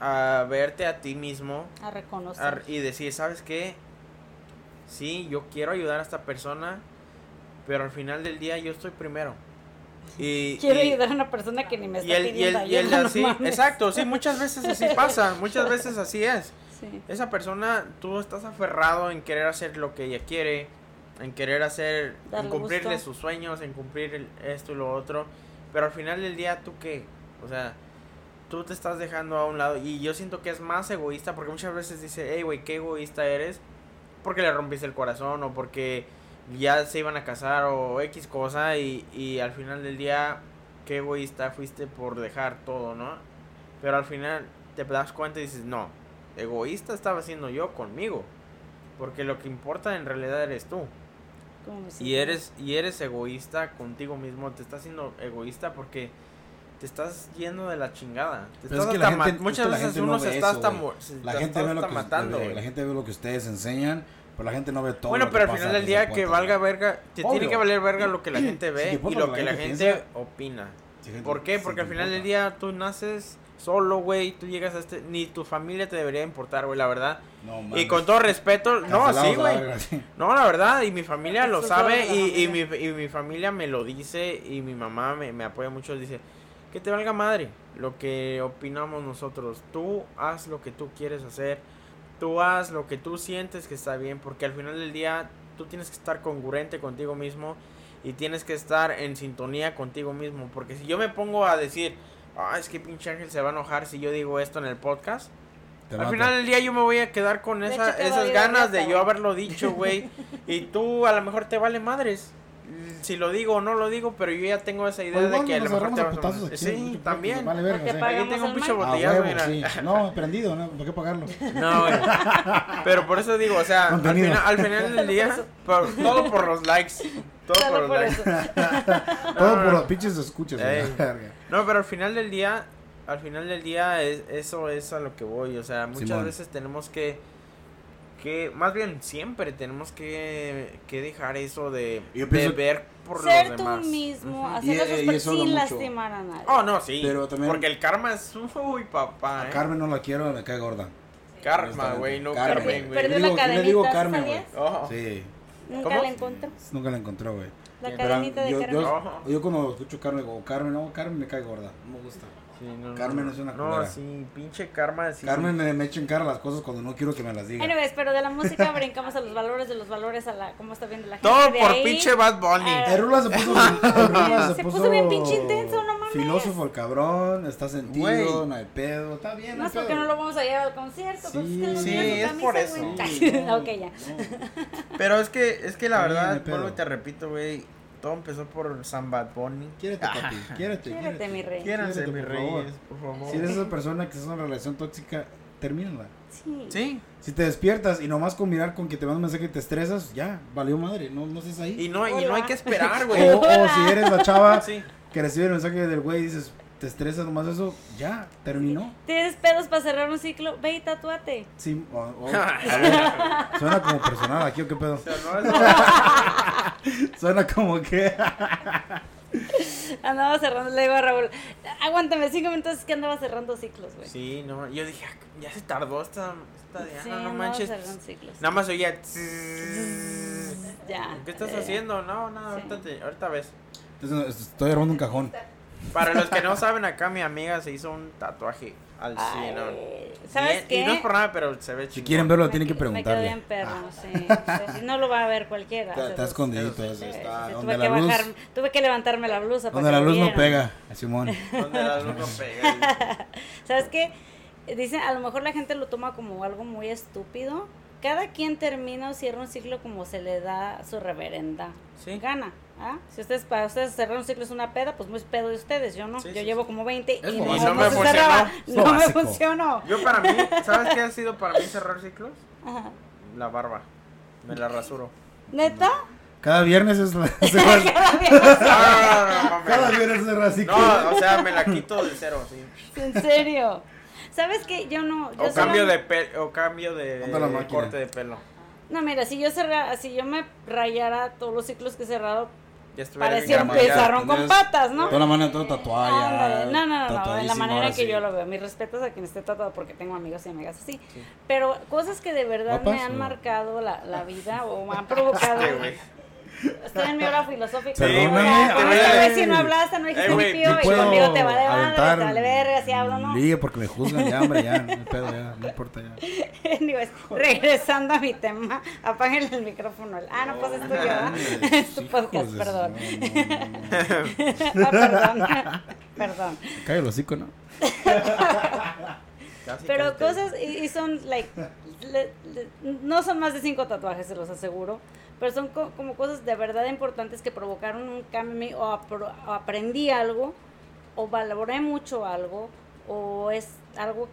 a verte a ti mismo. A reconocer. y decir, ¿sabes qué? Sí, yo quiero ayudar a esta persona pero al final del día yo estoy primero. Y, Quiero ayudar a una persona que ni me está y pidiendo y el, así, *laughs* Exacto, sí, muchas veces así *laughs* pasa, muchas veces así es. Esa persona, tú estás aferrado en querer hacer lo que ella quiere, en querer hacer, en cumplirle sus sueños, en cumplir esto y lo otro, pero al final del día, ¿tú qué? O sea, tú te estás dejando a un lado y yo siento que es más egoísta porque muchas veces dice, hey, güey, qué egoísta eres porque le rompiste el corazón o porque ya se iban a casar o X cosa y, y al final del día, qué egoísta fuiste por dejar todo, ¿no? Pero al final te das cuenta y dices, no, egoísta estaba siendo yo conmigo. Porque lo que importa en realidad eres tú. ¿Cómo me Y eres, y eres egoísta contigo mismo, te estás haciendo egoísta porque te estás yendo de la chingada. Te es estás que la hasta gente- ma- es que muchas la veces gente uno se está eso, hasta, güey. mo- se La te gente, está ve lo hasta que, matando, la gente ve lo que ustedes enseñan, pero la gente no ve todo. Bueno, lo pero que al final pasa del día que valga verga, te Obvio. tiene que valer verga lo que la gente ve Sí, y lo que la gente piensa. opina. Sí, gente- ¿Por qué? Porque al final del día tú naces solo, güey, tú llegas a este, ni tu familia te debería importar, güey, la verdad. No, Y mames. con todo respeto, no, sí, güey. No, la verdad, y mi familia lo sabe y, y, mi, familia. y mi familia me lo dice y mi mamá me, me apoya mucho, dice, que te valga madre lo que opinamos nosotros, tú haz lo que tú quieres hacer, tú haz lo que tú sientes que está bien, porque al final del día tú tienes que estar congruente contigo mismo y tienes que estar en sintonía contigo mismo, porque si yo me pongo a decir, ah, es que pinche Ángel se va a enojar si yo digo esto en el podcast, Te al mato. final del día yo me voy a quedar con esa- esas ganas de yo haberlo dicho, güey. *laughs* y tú a lo mejor te vale madres. Si lo digo o no lo digo, pero yo ya tengo esa idea Pues de que a lo mejor te vas a putazos aquí, Sí, también. Vale verga, sí. pagan- Aquí tengo un pinche botellazo, huevo, mira. sí. No, prendido, ¿no? ¿Por qué pagarlo? *laughs* No, güey. Pero por eso digo, o sea, al final, al final del día, por- todo por los likes. Todo por los por likes. *laughs* Todo no, por los pinches escuchas. *laughs* No, pero al final del día, al final del día, es, eso es a lo que voy. O sea, muchas Simón. veces tenemos que, que, más bien siempre tenemos que, que dejar eso de, Yo de ver por Ser los tú demás. mismo, Ujú. hacer Y- las y cosas sin mucho. lastimar a nadie. Oh, no, sí. Pero también- Porque el karma es uy, papá. A ¿eh? Carmen no la quiero, me cae gorda. Karma, güey, no Carmen. Güey. Perdió la yo le digo cadenita, Carmen, güey. ¿sabías? Oh. Sí, Nunca ¿Cómo? la encontró. nunca la encontró, güey. La cadenita de yo, Carmen. yo, yo cuando escucho Carmen, digo, Carmen, no, Carmen me cae gorda, no me gusta. Sí, no, no, Carmen no. es una No, culera. sí, pinche karma. Sí. Carmen me, me echa en cara las cosas cuando no quiero que me las diga. Anyways, pero de la música *laughs* brincamos a los valores, de los valores a la cómo está viendo la gente. Todo de por ahí pinche Bad Bunny. a- El Rula se puso, *laughs* el Rula Se puso bien pinche intenso, no mames. Filósofo el cabrón, está sentido, Güey. no hay pedo, está bien, No no es porque no lo vamos a llevar al concierto. pues Sí, es que sí, es camisa, por eso. Sí, *laughs* no, ok, ya. no. Pero es que, es que la verdad, vuelvo y te repito, güey. Todo empezó por San Bad Bunny. Quiérete, papi, quiérete, Quédate, quiérete. mi rey. Quiéranse, Quiérete, mis por favor. reyes, por favor. Si eres esa persona que es una relación tóxica, termínala. Sí. Sí, Si te despiertas y nomás con mirar con que te manda un mensaje y te estresas, ya, valió madre, no, no estés ahí. y no, y no hay que esperar, *laughs* güey. O, o si eres la chava Sí. que recibe el mensaje del güey y dices, te estresas nomás eso, ya, terminó. ¿Tienes pedos para cerrar un ciclo? Ve y tatúate. Sí, o- o- a *laughs* ver, suena como personal aquí o qué pedo. *laughs* Suena como que. *laughs* Andaba cerrando, le digo a Raúl, aguántame cinco minutos que andaba cerrando ciclos, güey. Sí, no, yo dije, ah, ya se tardó esta, esta Diana, Sí, no manches. ciclos. Nada más oía. Ya. ¿Qué estás eh, haciendo? No, no, Sí. ahorita, te- ahorita ves. Entonces, estoy armando un cajón. Para los que no saben, acá mi amiga se hizo un tatuaje al. ¿no? ¿Sabes Y- qué? Y no es por nada, pero se ve Si chingón. quieren verlo, Me tienen que Me preguntarle. sí. O sea, no lo va a ver cualquiera. Está, está Sí, está. tuve, que luz, bajar, tuve que levantarme la blusa. donde la luz no pega, Simón. *laughs* Donde la luz no pega. ¿Sabes qué? Dicen, a lo mejor la gente lo toma como algo muy estúpido. Cada quien termina o cierra un ciclo como se le da su reverenda Sí. gana. ¿ah? Si ustedes, para ustedes cerrar un ciclo es una peda, pues muy pedo de ustedes. Yo no. Sí, yo sí, llevo sí. como 20 Es y no, no me funcionó. Es No me funcionó. Yo para mí, ¿sabes qué ha sido para mí cerrar ciclos? Ajá. La barba. Me la rasuro. ¿Neta? Cada viernes es la. no, no, no, Cada viernes se rasca. no, o sea, me la quito de cero, sí. En serio. ¿Sabes qué? Yo no. Yo O cambio de pe o cambio de corte de pelo. No, mira, si yo cerrara, si yo me rayara todos los ciclos que he cerrado, parecía un pizarrón con patas, ¿no? Toda la mano, todo tatuada. Ándale, No, no, no, no, en la manera que sí. yo lo veo. Mis respetos a quien esté tatuado porque tengo amigos y amigas así. Sí. Pero cosas que de verdad ¿Guapas me han o? marcado la, la vida o me han provocado. *laughs* Estoy en mi hora filosófica. Perdóname, con güey ay, si no hablaste, no dijiste Eh, ni pío y conmigo te vale madre, te aventar vale verga si hablo, ¿no? ligue porque me juzgan ya, hombre, ya. No pedo, ya. No importa ya. *laughs* Anyways, regresando a mi tema, apáguenle el micrófono. Ah, no, pues es tuyo, ¿verdad? Es tu podcast, de perdón. *laughs* Ah, perdón. Perdón. Cállate el hocico, ¿no? *laughs* Casi, Pero casi. cosas, y, y son, like, le- le- no son más de cinco tatuajes, se los aseguro. Pero son co- como cosas de verdad importantes que provocaron un cambio o, aprendí algo, o valoré mucho algo, o es algo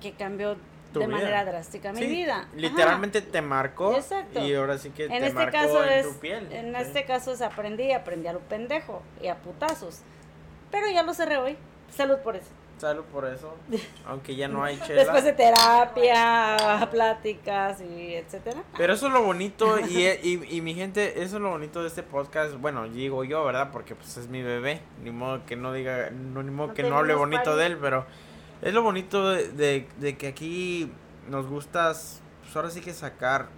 que cambió de vida. manera drástica mi Sí, vida. Ajá. Literalmente te marcó. Exacto. Y ahora sí que En te este marcó caso en es, tu piel. en Sí. este caso es aprendí, aprendí a lo pendejo y a putazos. Pero ya lo cerré hoy. Salud por eso. Salud por eso. *laughs* Aunque ya no hay chela. Después de terapia, pláticas y etcétera. Pero eso es lo bonito y, y, y mi gente, eso es lo bonito de este podcast. Bueno, digo yo, ¿verdad? Porque pues es mi bebé. Ni modo que no diga, no, ni modo No que no hable bonito país. de él, pero es lo bonito de, de, de que aquí nos gusta, pues ahora sí que sacar,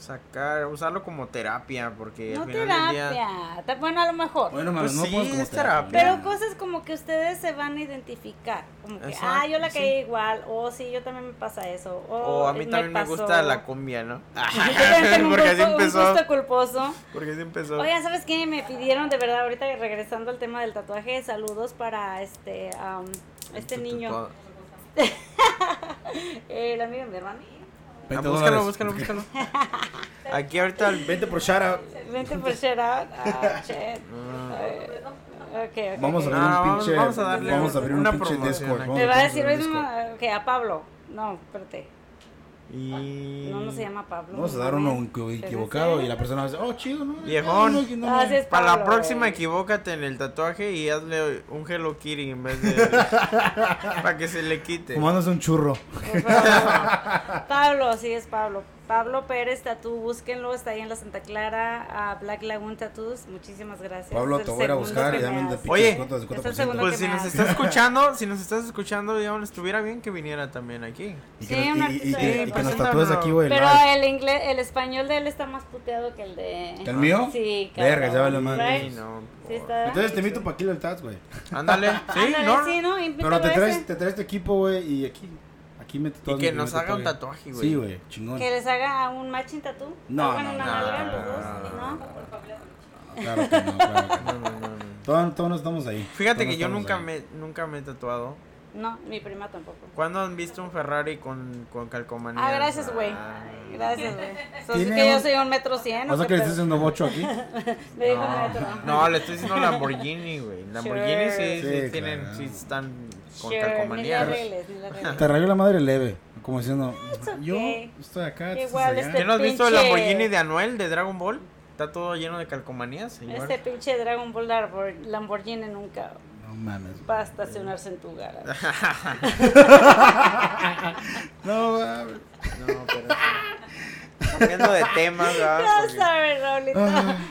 sacar, usarlo como terapia, porque No al final del día... terapia. Bueno, a lo mejor. Bueno, Pues no sí, como es terapia. terapia. Pero cosas como que ustedes se van a identificar. Como que, Exacto, ah, yo la sí. caí igual. O sí, yo también me pasa eso. O, O a mí también me pasó. gusta la cumbia, ¿no? *laughs* También *laughs* porque así gusto- un empezó. gusto culposo. Porque así empezó. Oigan, ¿sabes qué? Me pidieron de verdad, ahorita regresando al tema del tatuaje, saludos para este am, este Tu- tu- niño, tu- *laughs* el amigo de mi hermano. Ah, 20 búscalo, dólares. búscalo, búscalo. *laughs* Aquí ahorita el 20 por shout out. Vente por shout out. Ah, shit. Ah. Vamos a abrir No, un pinche. vamos a darle vamos a abrir un una pinche Discord. aquí. vamos Me va a decir, un "Oye, Discord. mamá, que a Pablo. No, espérate. Y... No, no se llama Pablo. Vamos a no dar uno mames. equi- ¿Es en equivocado y la persona va a decir, oh, chido, ¿no? Viejón. No, no, no, Ah, sí es Para la próxima güey. equivócate en el tatuaje y hazle un Hello Kitty en vez de... *laughs* para que se le quite. Fumándose un churro. Favor. Pablo, sí es Pablo. Pablo Pérez Tatú, búsquenlo, está ahí en la Santa Clara, a Black Lagoon Tattoos. Muchísimas gracias. Pablo, te voy a buscar de Oye, descuento del es el 50%. segundo Pues si nos estás escuchando, si nos estás escuchando, digamos, estuviera bien que viniera también aquí. Y Sí, que, nos- un y- y- artista y- de y que nos tatúes aquí, güey. Pero live. el inglés, el español de él está más puteado que el de. ¿El mío? Sí, Verga, cabrón. ya vale madre. Sí, no. Sí, está. Entonces te invito para aquí el Tats, güey. Ándale, sí, Ándale, ¿no? sí, ¿no? Pero te traes, te traes tu equipo, güey, y aquí. Aquí mete Y que nos haga un tatuaje, güey. Sí, güey, chingón. Que les haga un matching tattoo. No, Hagan no, una no, no. Claro que no, claro que No. Todos, todos no estamos ahí. Fíjate que yo nunca me, nunca me he tatuado. No, mi prima tampoco. ¿Cuándo han visto un Ferrari con, con calcomanía? Ah, gracias, güey. Ah. Gracias, güey. So, ¿Tiene que yo un- soy un metro cien. O sea que le estás haciendo bocho aquí. *laughs* *laughs* Me dijo No, metro. no, le estoy diciendo Lamborghini, güey. Lamborghini sí, sí, Sí, tienen, claro. sí están con Sure, arregles. Te rayó la madre leve. Como diciendo, okay. yo estoy acá. Igual este- ¿Qué no has visto el pinche- Lamborghini de Anuel de Dragon Ball? Está todo lleno de calcomanías, señor. Este pinche Dragon Ball Lambor- Lamborghini nunca No mames. va a estacionarse en tu garage. *laughs* No mames. No, pero... Cambiando de temas, ¿verdad? No Porque- sabes, Raulito.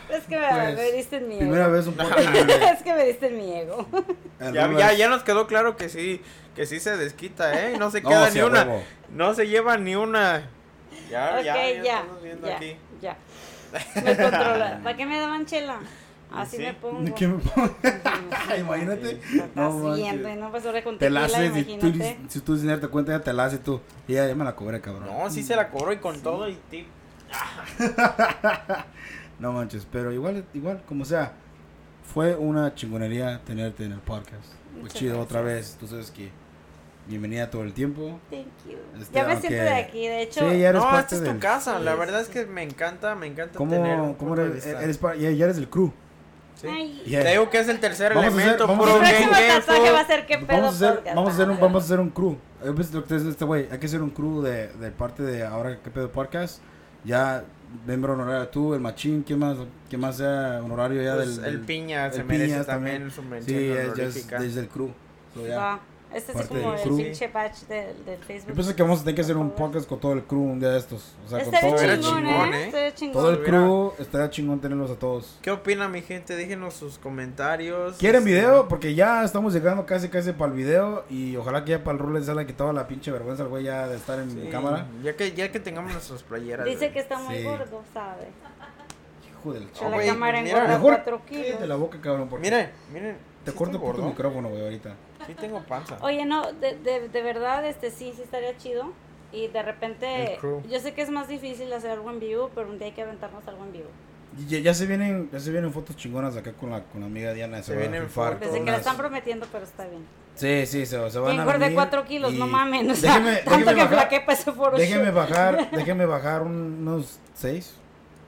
Es que me, Pues, me diste en mi ego. Primera vez un poco. *laughs* es que me diste en mi ego. *laughs* Ya, ya, ya nos quedó claro que sí, que sí se desquita, ¿eh? No se No, queda sí, ni una. huevo. No se lleva ni una. Ya, ok, ya, ya, ya, ya, ya. Me controla. ¿Para qué me daban chela? Así Sí. me pongo. ¿Qué me pongo? Imagínate. No No, pues ahora con Te la haces y tú, si tú sin darte cuenta ya te la haces tú. Y ya, ya me la cobré, cabrón. No, sí se la cobró y con todo y tip. *laughs* No manches, pero igual, igual, como sea, fue una chingonería tenerte en el podcast. Fue Muchas chido otra vez, tú sabes que bienvenida todo el tiempo. Thank you. Este, ya me aunque- siento de aquí, de hecho. Sí, ya eres No, parte esta es tu del- casa. La Sí, verdad sí, es que me encanta, me encanta ¿Cómo, tener cómo eres, eres pa- ya, ya eres el crew? Sí. Ya. Te digo que es el tercer Vamos a hacer- elemento, vamos a hacer- va a ser que pedo Vamos a hacer, podcast. vamos a hacer un, vamos a hacer un crew. Este güey. Hay que hacer un crew de, de parte de ahora que pedo podcast. Ya miembro honorario tú, el machín, ¿quién más? ¿Quién más sea honorario ya Pues del, el del- piña se el merece Piñas también su mención Sí, es, desde el crew. So, ya. Este es como el crew. pinche patch del, del Facebook. Yo pienso que vamos a tener que hacer un podcast con todo el crew un día de estos. O sea, con Estaría todo, Era chingón, chingón, ¿eh? chingón. todo el crew. Estaría chingón tenerlos a todos. ¿Qué opina mi gente? Déjenos sus comentarios. ¿Quieren Este, video? Porque ya estamos llegando casi casi para el video. Y ojalá que ya para el rol les haya quitado la pinche vergüenza al güey ya de estar en sí, cámara. Ya que, ya que tengamos nuestras playeras. Dice güey. que está muy Sí. gordo, ¿sabe? Hijo del Que No, la cámara engorda Mejor 4 cállate kilos. la boca, cabrón. Porque Miren, miren. te sí corto por tu micrófono, güey, ahorita. Sí tengo panza. Oye, no, de, de, de verdad, este sí, sí estaría chido. Y de repente, yo sé que es más difícil hacer algo en vivo, pero un día hay que aventarnos algo en vivo. Ya, ya se vienen, ya se vienen fotos chingonas acá con la, con la amiga Diana. Se a vienen fotos. Desde que la están prometiendo, pero está bien. Sí, sí, se, se van Y a venir 4 kilos, y- no mames. O sea, Déjeme, tanto déjeme que bajar, flaqué para ese foro déjeme bajar, *laughs* déjeme bajar un- unos 6.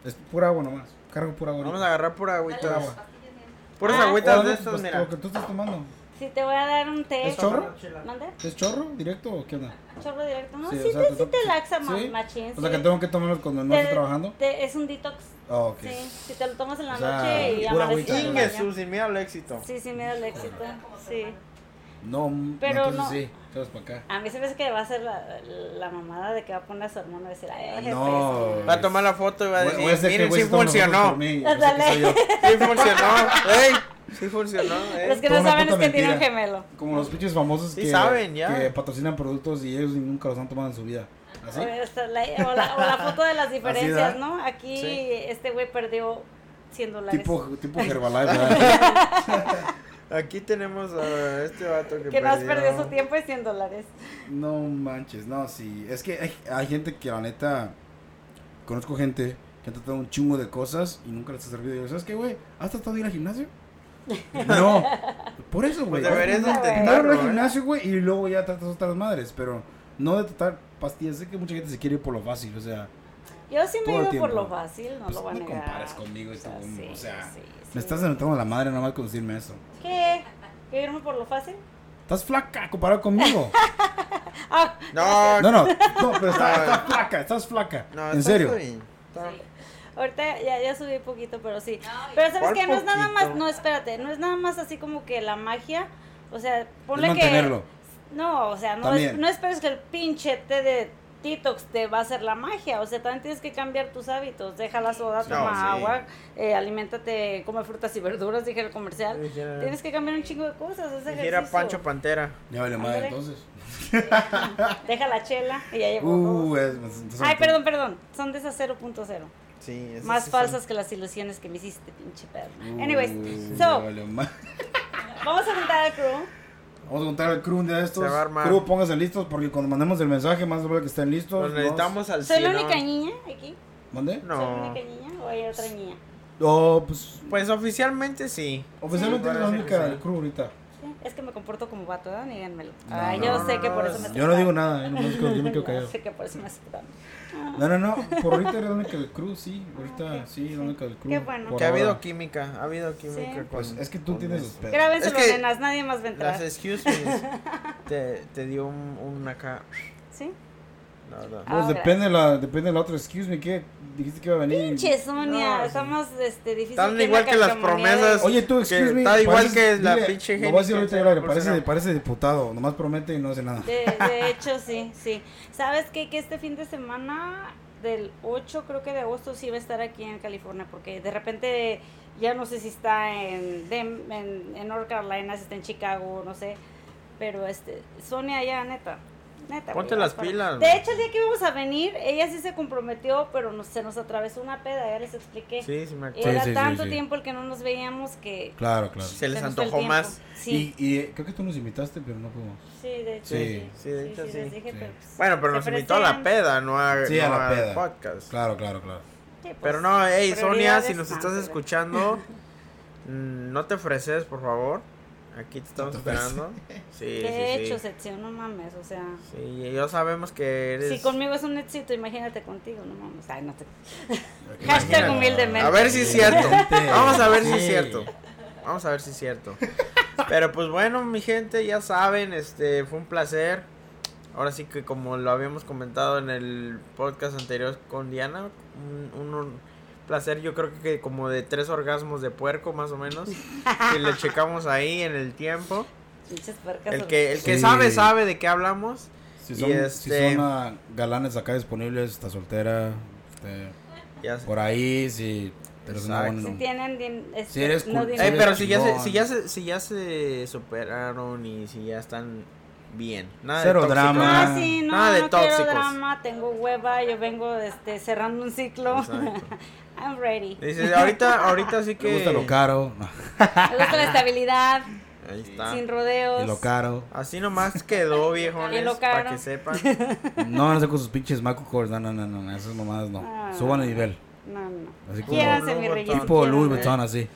Es pura agua nomás. Cargo pura agua. Vamos a agarrar pura agüita. agua. Puras Ah. agüitas de no, estas, pues, mira. Lo que tú estás tomando. Sí, te voy a dar un té. ¿Es chorro? ¿Mande? ¿Es chorro directo o qué onda? Chorro directo. No, Sí, sí, o sea, te, sí te laxa ¿Sí? machín. O sea sí. que tengo que tomarlo cuando no Te- estoy trabajando. te- es un detox. Oh, ok. Sí, si te lo tomas en la O sea, noche y pura Chingue baño. su, sin miedo al éxito. Sí, me da el éxito. Sí. No, Pero entonces no. sí. Te para acá. A mí se me hace que va a ser la, la mamada de que va a poner a su hermano y decir, ay, jefe, No. sí. Va a tomar la foto y va a decir, que miren, sí funcionó. mí. Sí funcionó. Ey, sí funcionó. ey. Los que Toda no saben es que tiene un mentira. gemelo. Como los pinches famosos Sí que, saben, ya. que patrocinan productos y ellos nunca los han tomado en su vida. ¿Así? O, esta- la, o la- o la foto de las diferencias? ¿no? Aquí Sí. este güey perdió 100 dólares. Tipo, tipo Herbalife, *laughs* ¿verdad? Aquí tenemos a este vato que, que más perdió. perdió su tiempo y 100 dólares. No manches, no, sí. Es que hay, hay gente que la neta. Conozco gente que ha tratado un chingo de cosas y nunca les ha servido. Y ¿sabes qué, güey? ¿Has tratado de ir al gimnasio? *laughs* No. Por eso, güey. Pues deberías de No, intentarlo, no al ¿eh? gimnasio, güey, y luego ya tratas otras madres. Pero no de tratar pastillas. Sé que mucha gente se quiere ir por lo fácil, o sea. Yo sí me he ido por lo fácil, no Pues lo voy a no negar. compares conmigo, esto, O sea, güey, o sea, sí, sí. Me estás aventando la madre nada más con decirme eso. ¿Qué? ¿Que irme por lo fácil? Estás flaca comparado conmigo. *laughs* Ah, No, No, no, no, pero estás flaca, estás flaca. no, en serio. bien. Está- sí. Ahorita ya, ya subí poquito, pero sí. Pero sabes ¿Cuál que no es nada más, no, espérate, no es nada más así como que la magia, o sea, Es ponle mantenerlo. que... No, o sea, no, es- no esperes que el pinche té de detox te va a hacer la magia, o sea, también tienes que cambiar tus hábitos, deja la soda, No, toma sí. agua, eh, aliméntate, come frutas y verduras, dije el comercial. Dijera- Tienes que cambiar un chingo de cosas, es dijera ejercicio. Pancho Pantera. Ya vale madre entonces. *laughs* Deja la chela y ya llevo Uh, dos. es, entonces- Ay, perdón, perdón, son de esas 0.0. Sí, esas Más sí son- falsas que las ilusiones que me hiciste, pinche perro. Uh, Anyways, so, vamos a juntar al crew. Vamos a contar al crew un día de estos. Se va a armar. Crew, pónganse listos porque cuando mandemos el mensaje, más vale que estén listos. Los necesitamos al ¿Soy la 100, única ¿no? niña aquí? ¿Mande? ¿Soy la No. única niña o hay otra niña? Oh, pues Pues oficialmente sí. oficialmente Sí, eres la única del crew ahorita. Sí, es que me comporto como vato, ¿verdad? Díganmelo. No, Ay, no, yo no, sé no, que por no, eso me Yo no digo nada, yo, no, yo me *laughs* quedo callado. sé que por eso me aceptan. No, no, no, por ahorita única del crew, sí. Ahorita sí, la única del crew. Qué bueno. que ha habido química, ha habido química Sí. con- Pues es que tú tienes eso. los pedos. Grábenselo, Es que nenas, nadie más va a entrar. Las excuse me te, te dio un, un acá. ¿Sí? La verdad. Ah, Pues depende la, depende la otra. Excuse me, ¿qué? Dijiste que iba a venir. Pinche Sonia, No, más este, difícil Están igual que las de- promesas. Oye, tú, excuse Que me. está igual pareces- que la dile, pinche Lo voy a decir ahorita por parece, parece diputado. Nomás promete y no hace nada. De, de hecho, sí, sí. ¿Sabes qué? Que este fin de semana del 8, creo que de agosto, sí va a estar aquí en California, porque de repente ya no sé si está en, en, en North Carolina, si está en Chicago, no sé. Pero este, Sonia ya, neta. Neta, Ponte las para- pilas, De hecho, el día que íbamos a venir, ella sí se comprometió, pero nos, se nos atravesó una peda, ya les expliqué. Sí, sí me acuerdo. Era Sí, sí, sí, tanto sí. tiempo el que no nos veíamos que... Claro, claro. Se les se antojó más. Sí, Y, y eh, creo que tú nos invitaste, pero no pudimos. sí, de hecho. Sí. Sí, de hecho, sí. les dije, Sí. pero, pues, Bueno, pero nos invitó a la peda, no a, Sí, a la al peda. podcast. Claro, claro, claro. Sí, pues, Pero no, hey, Sonia, si nos no, estás escuchando, *laughs* mm, no te ofreces, por favor. Aquí te estamos esperando. *laughs* Sí, De sí, hecho, sí. sección, no mames, o sea... Sí, ya sabemos que eres... Si conmigo es un éxito, imagínate contigo, no mames. Ay, no te... Hashtag humildemente. A ver si es cierto. *laughs* Vamos a ver si es cierto. Vamos a ver si es cierto. Pero pues bueno, mi gente, ya saben, este fue un placer. Ahora sí que como lo habíamos comentado en el podcast anterior con Diana, un, un- un placer yo creo que como de tres orgasmos de puerco más o menos. que le checamos ahí en el tiempo. El que, el que Sí. sabe sabe de qué hablamos. Si Y son, si este- son galanes acá disponibles, está soltera. este, Ya por ahí, si Exacto. buena- Si tienen este, Si eres no. Eh, pero si ya, se, si, ya se, si ya se superaron y si ya están bien. Nada Cero de tóxicos. drama. Ah, sí, no, Nada de no quiero tóxicos. drama, tengo hueva, yo vengo este, cerrando un ciclo. Exacto. *laughs* I'm ready. Ahorita, ahorita sí que. Me gusta lo caro. Me gusta la estabilidad, Ahí está. sin rodeos. Y lo caro. Así nomás quedó, *laughs* viejones, para que sepan. *laughs* No, no sé con sus pinches Maco Cores. No, no, no, no. Esas mamadas no. Ah. Suban el nivel. No, no. Así como mi tipo Louis. Vuitton así.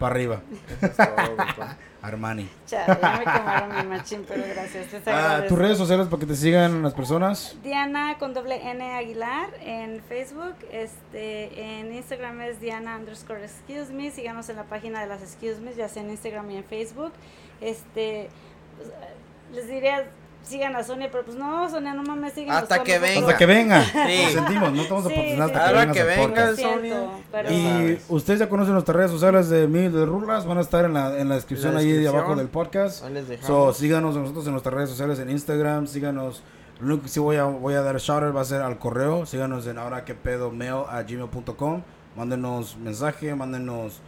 Para arriba. Eso es todo, papá. *laughs* Armani. Chale, ya me quemaron mi machín, pero gracias. Les Ah, tus redes sociales para que te sigan las personas. Diana con doble N Aguilar en Facebook, este, en Instagram es Diana underscore excuse me, síganos en la página de las excuse me, ya sea en Instagram y en Facebook, este, pues, les diría, sigan a Sonia, pero pues no, Sonia, no mames, síganos Hasta que venga. Hasta que venga. Sí. Lo sentimos, no estamos a Sí, hasta Ahora que vengas. Siento, Sonia. pero- Y sabes. ustedes ya conocen nuestras redes sociales de mí, de Rulas, van a estar en la, en la descripción La ahí de abajo del podcast. Ahí les So, síganos nosotros en nuestras redes sociales en Instagram, síganos. Lo único que sí voy a, voy a dar shout out va a ser al correo. Síganos en ahora que pedo mail a gmail.com. Mándenos mensaje, mándenos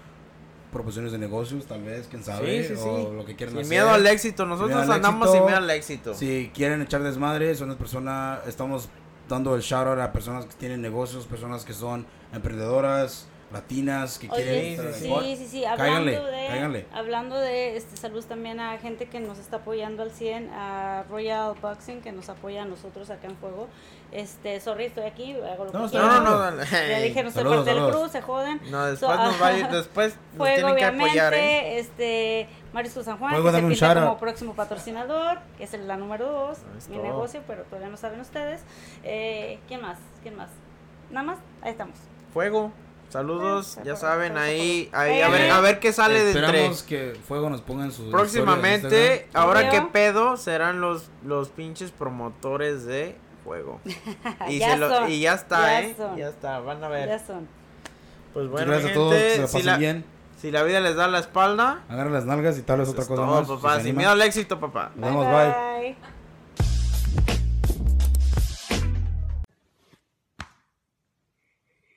proposiciones de negocios, tal vez, quién sabe, Sí, sí, sí. o lo que quieran Sin hacer. miedo al éxito, nosotros andamos éxito. sin miedo al éxito. Si quieren echar desmadre, son las personas, estamos dando el shout out a personas que tienen negocios, personas que son emprendedoras, latinas, que quieren Oye, sí, pod. sí, sí, hablando Cáiganle, de, cáiganle. hablando de este saludos también a gente que nos está apoyando al 100, a Royal Boxing que nos apoya a nosotros acá en juego. Este, sorry, estoy aquí, hago lo No, que No, quiero. no, no. Ya dije, no soy Saludos, parte del crew, se joden. No, después So, nos va a ir- después nos Fuego, tienen que obviamente, apoyar, ¿eh? este, Marisco San Juan, Fuego, que se pinta como próximo patrocinador, que es el- la número dos, mi negocio, pero todavía no saben ustedes. Eh, ¿Quién más? ¿Quién más? Nada más, ahí estamos. Fuego. Saludos, Ah, ya saben, ahí, ahí, a ver, a ver qué sale de entre. Esperamos que Fuego nos ponga en su Próximamente, ahora que pedo, serán los, los pinches promotores de juego. *laughs* Y, Ya se lo- son, y ya está, ya ¿eh? son. Ya está, van a ver. Ya son. Pues bueno, gracias a todos, si, pasen la, bien. si la vida les da la espalda, Agarren las nalgas y tal vez eso otra cosa todo, más. si papá, sin miedo al éxito, papá. Nos vemos, bye. bye.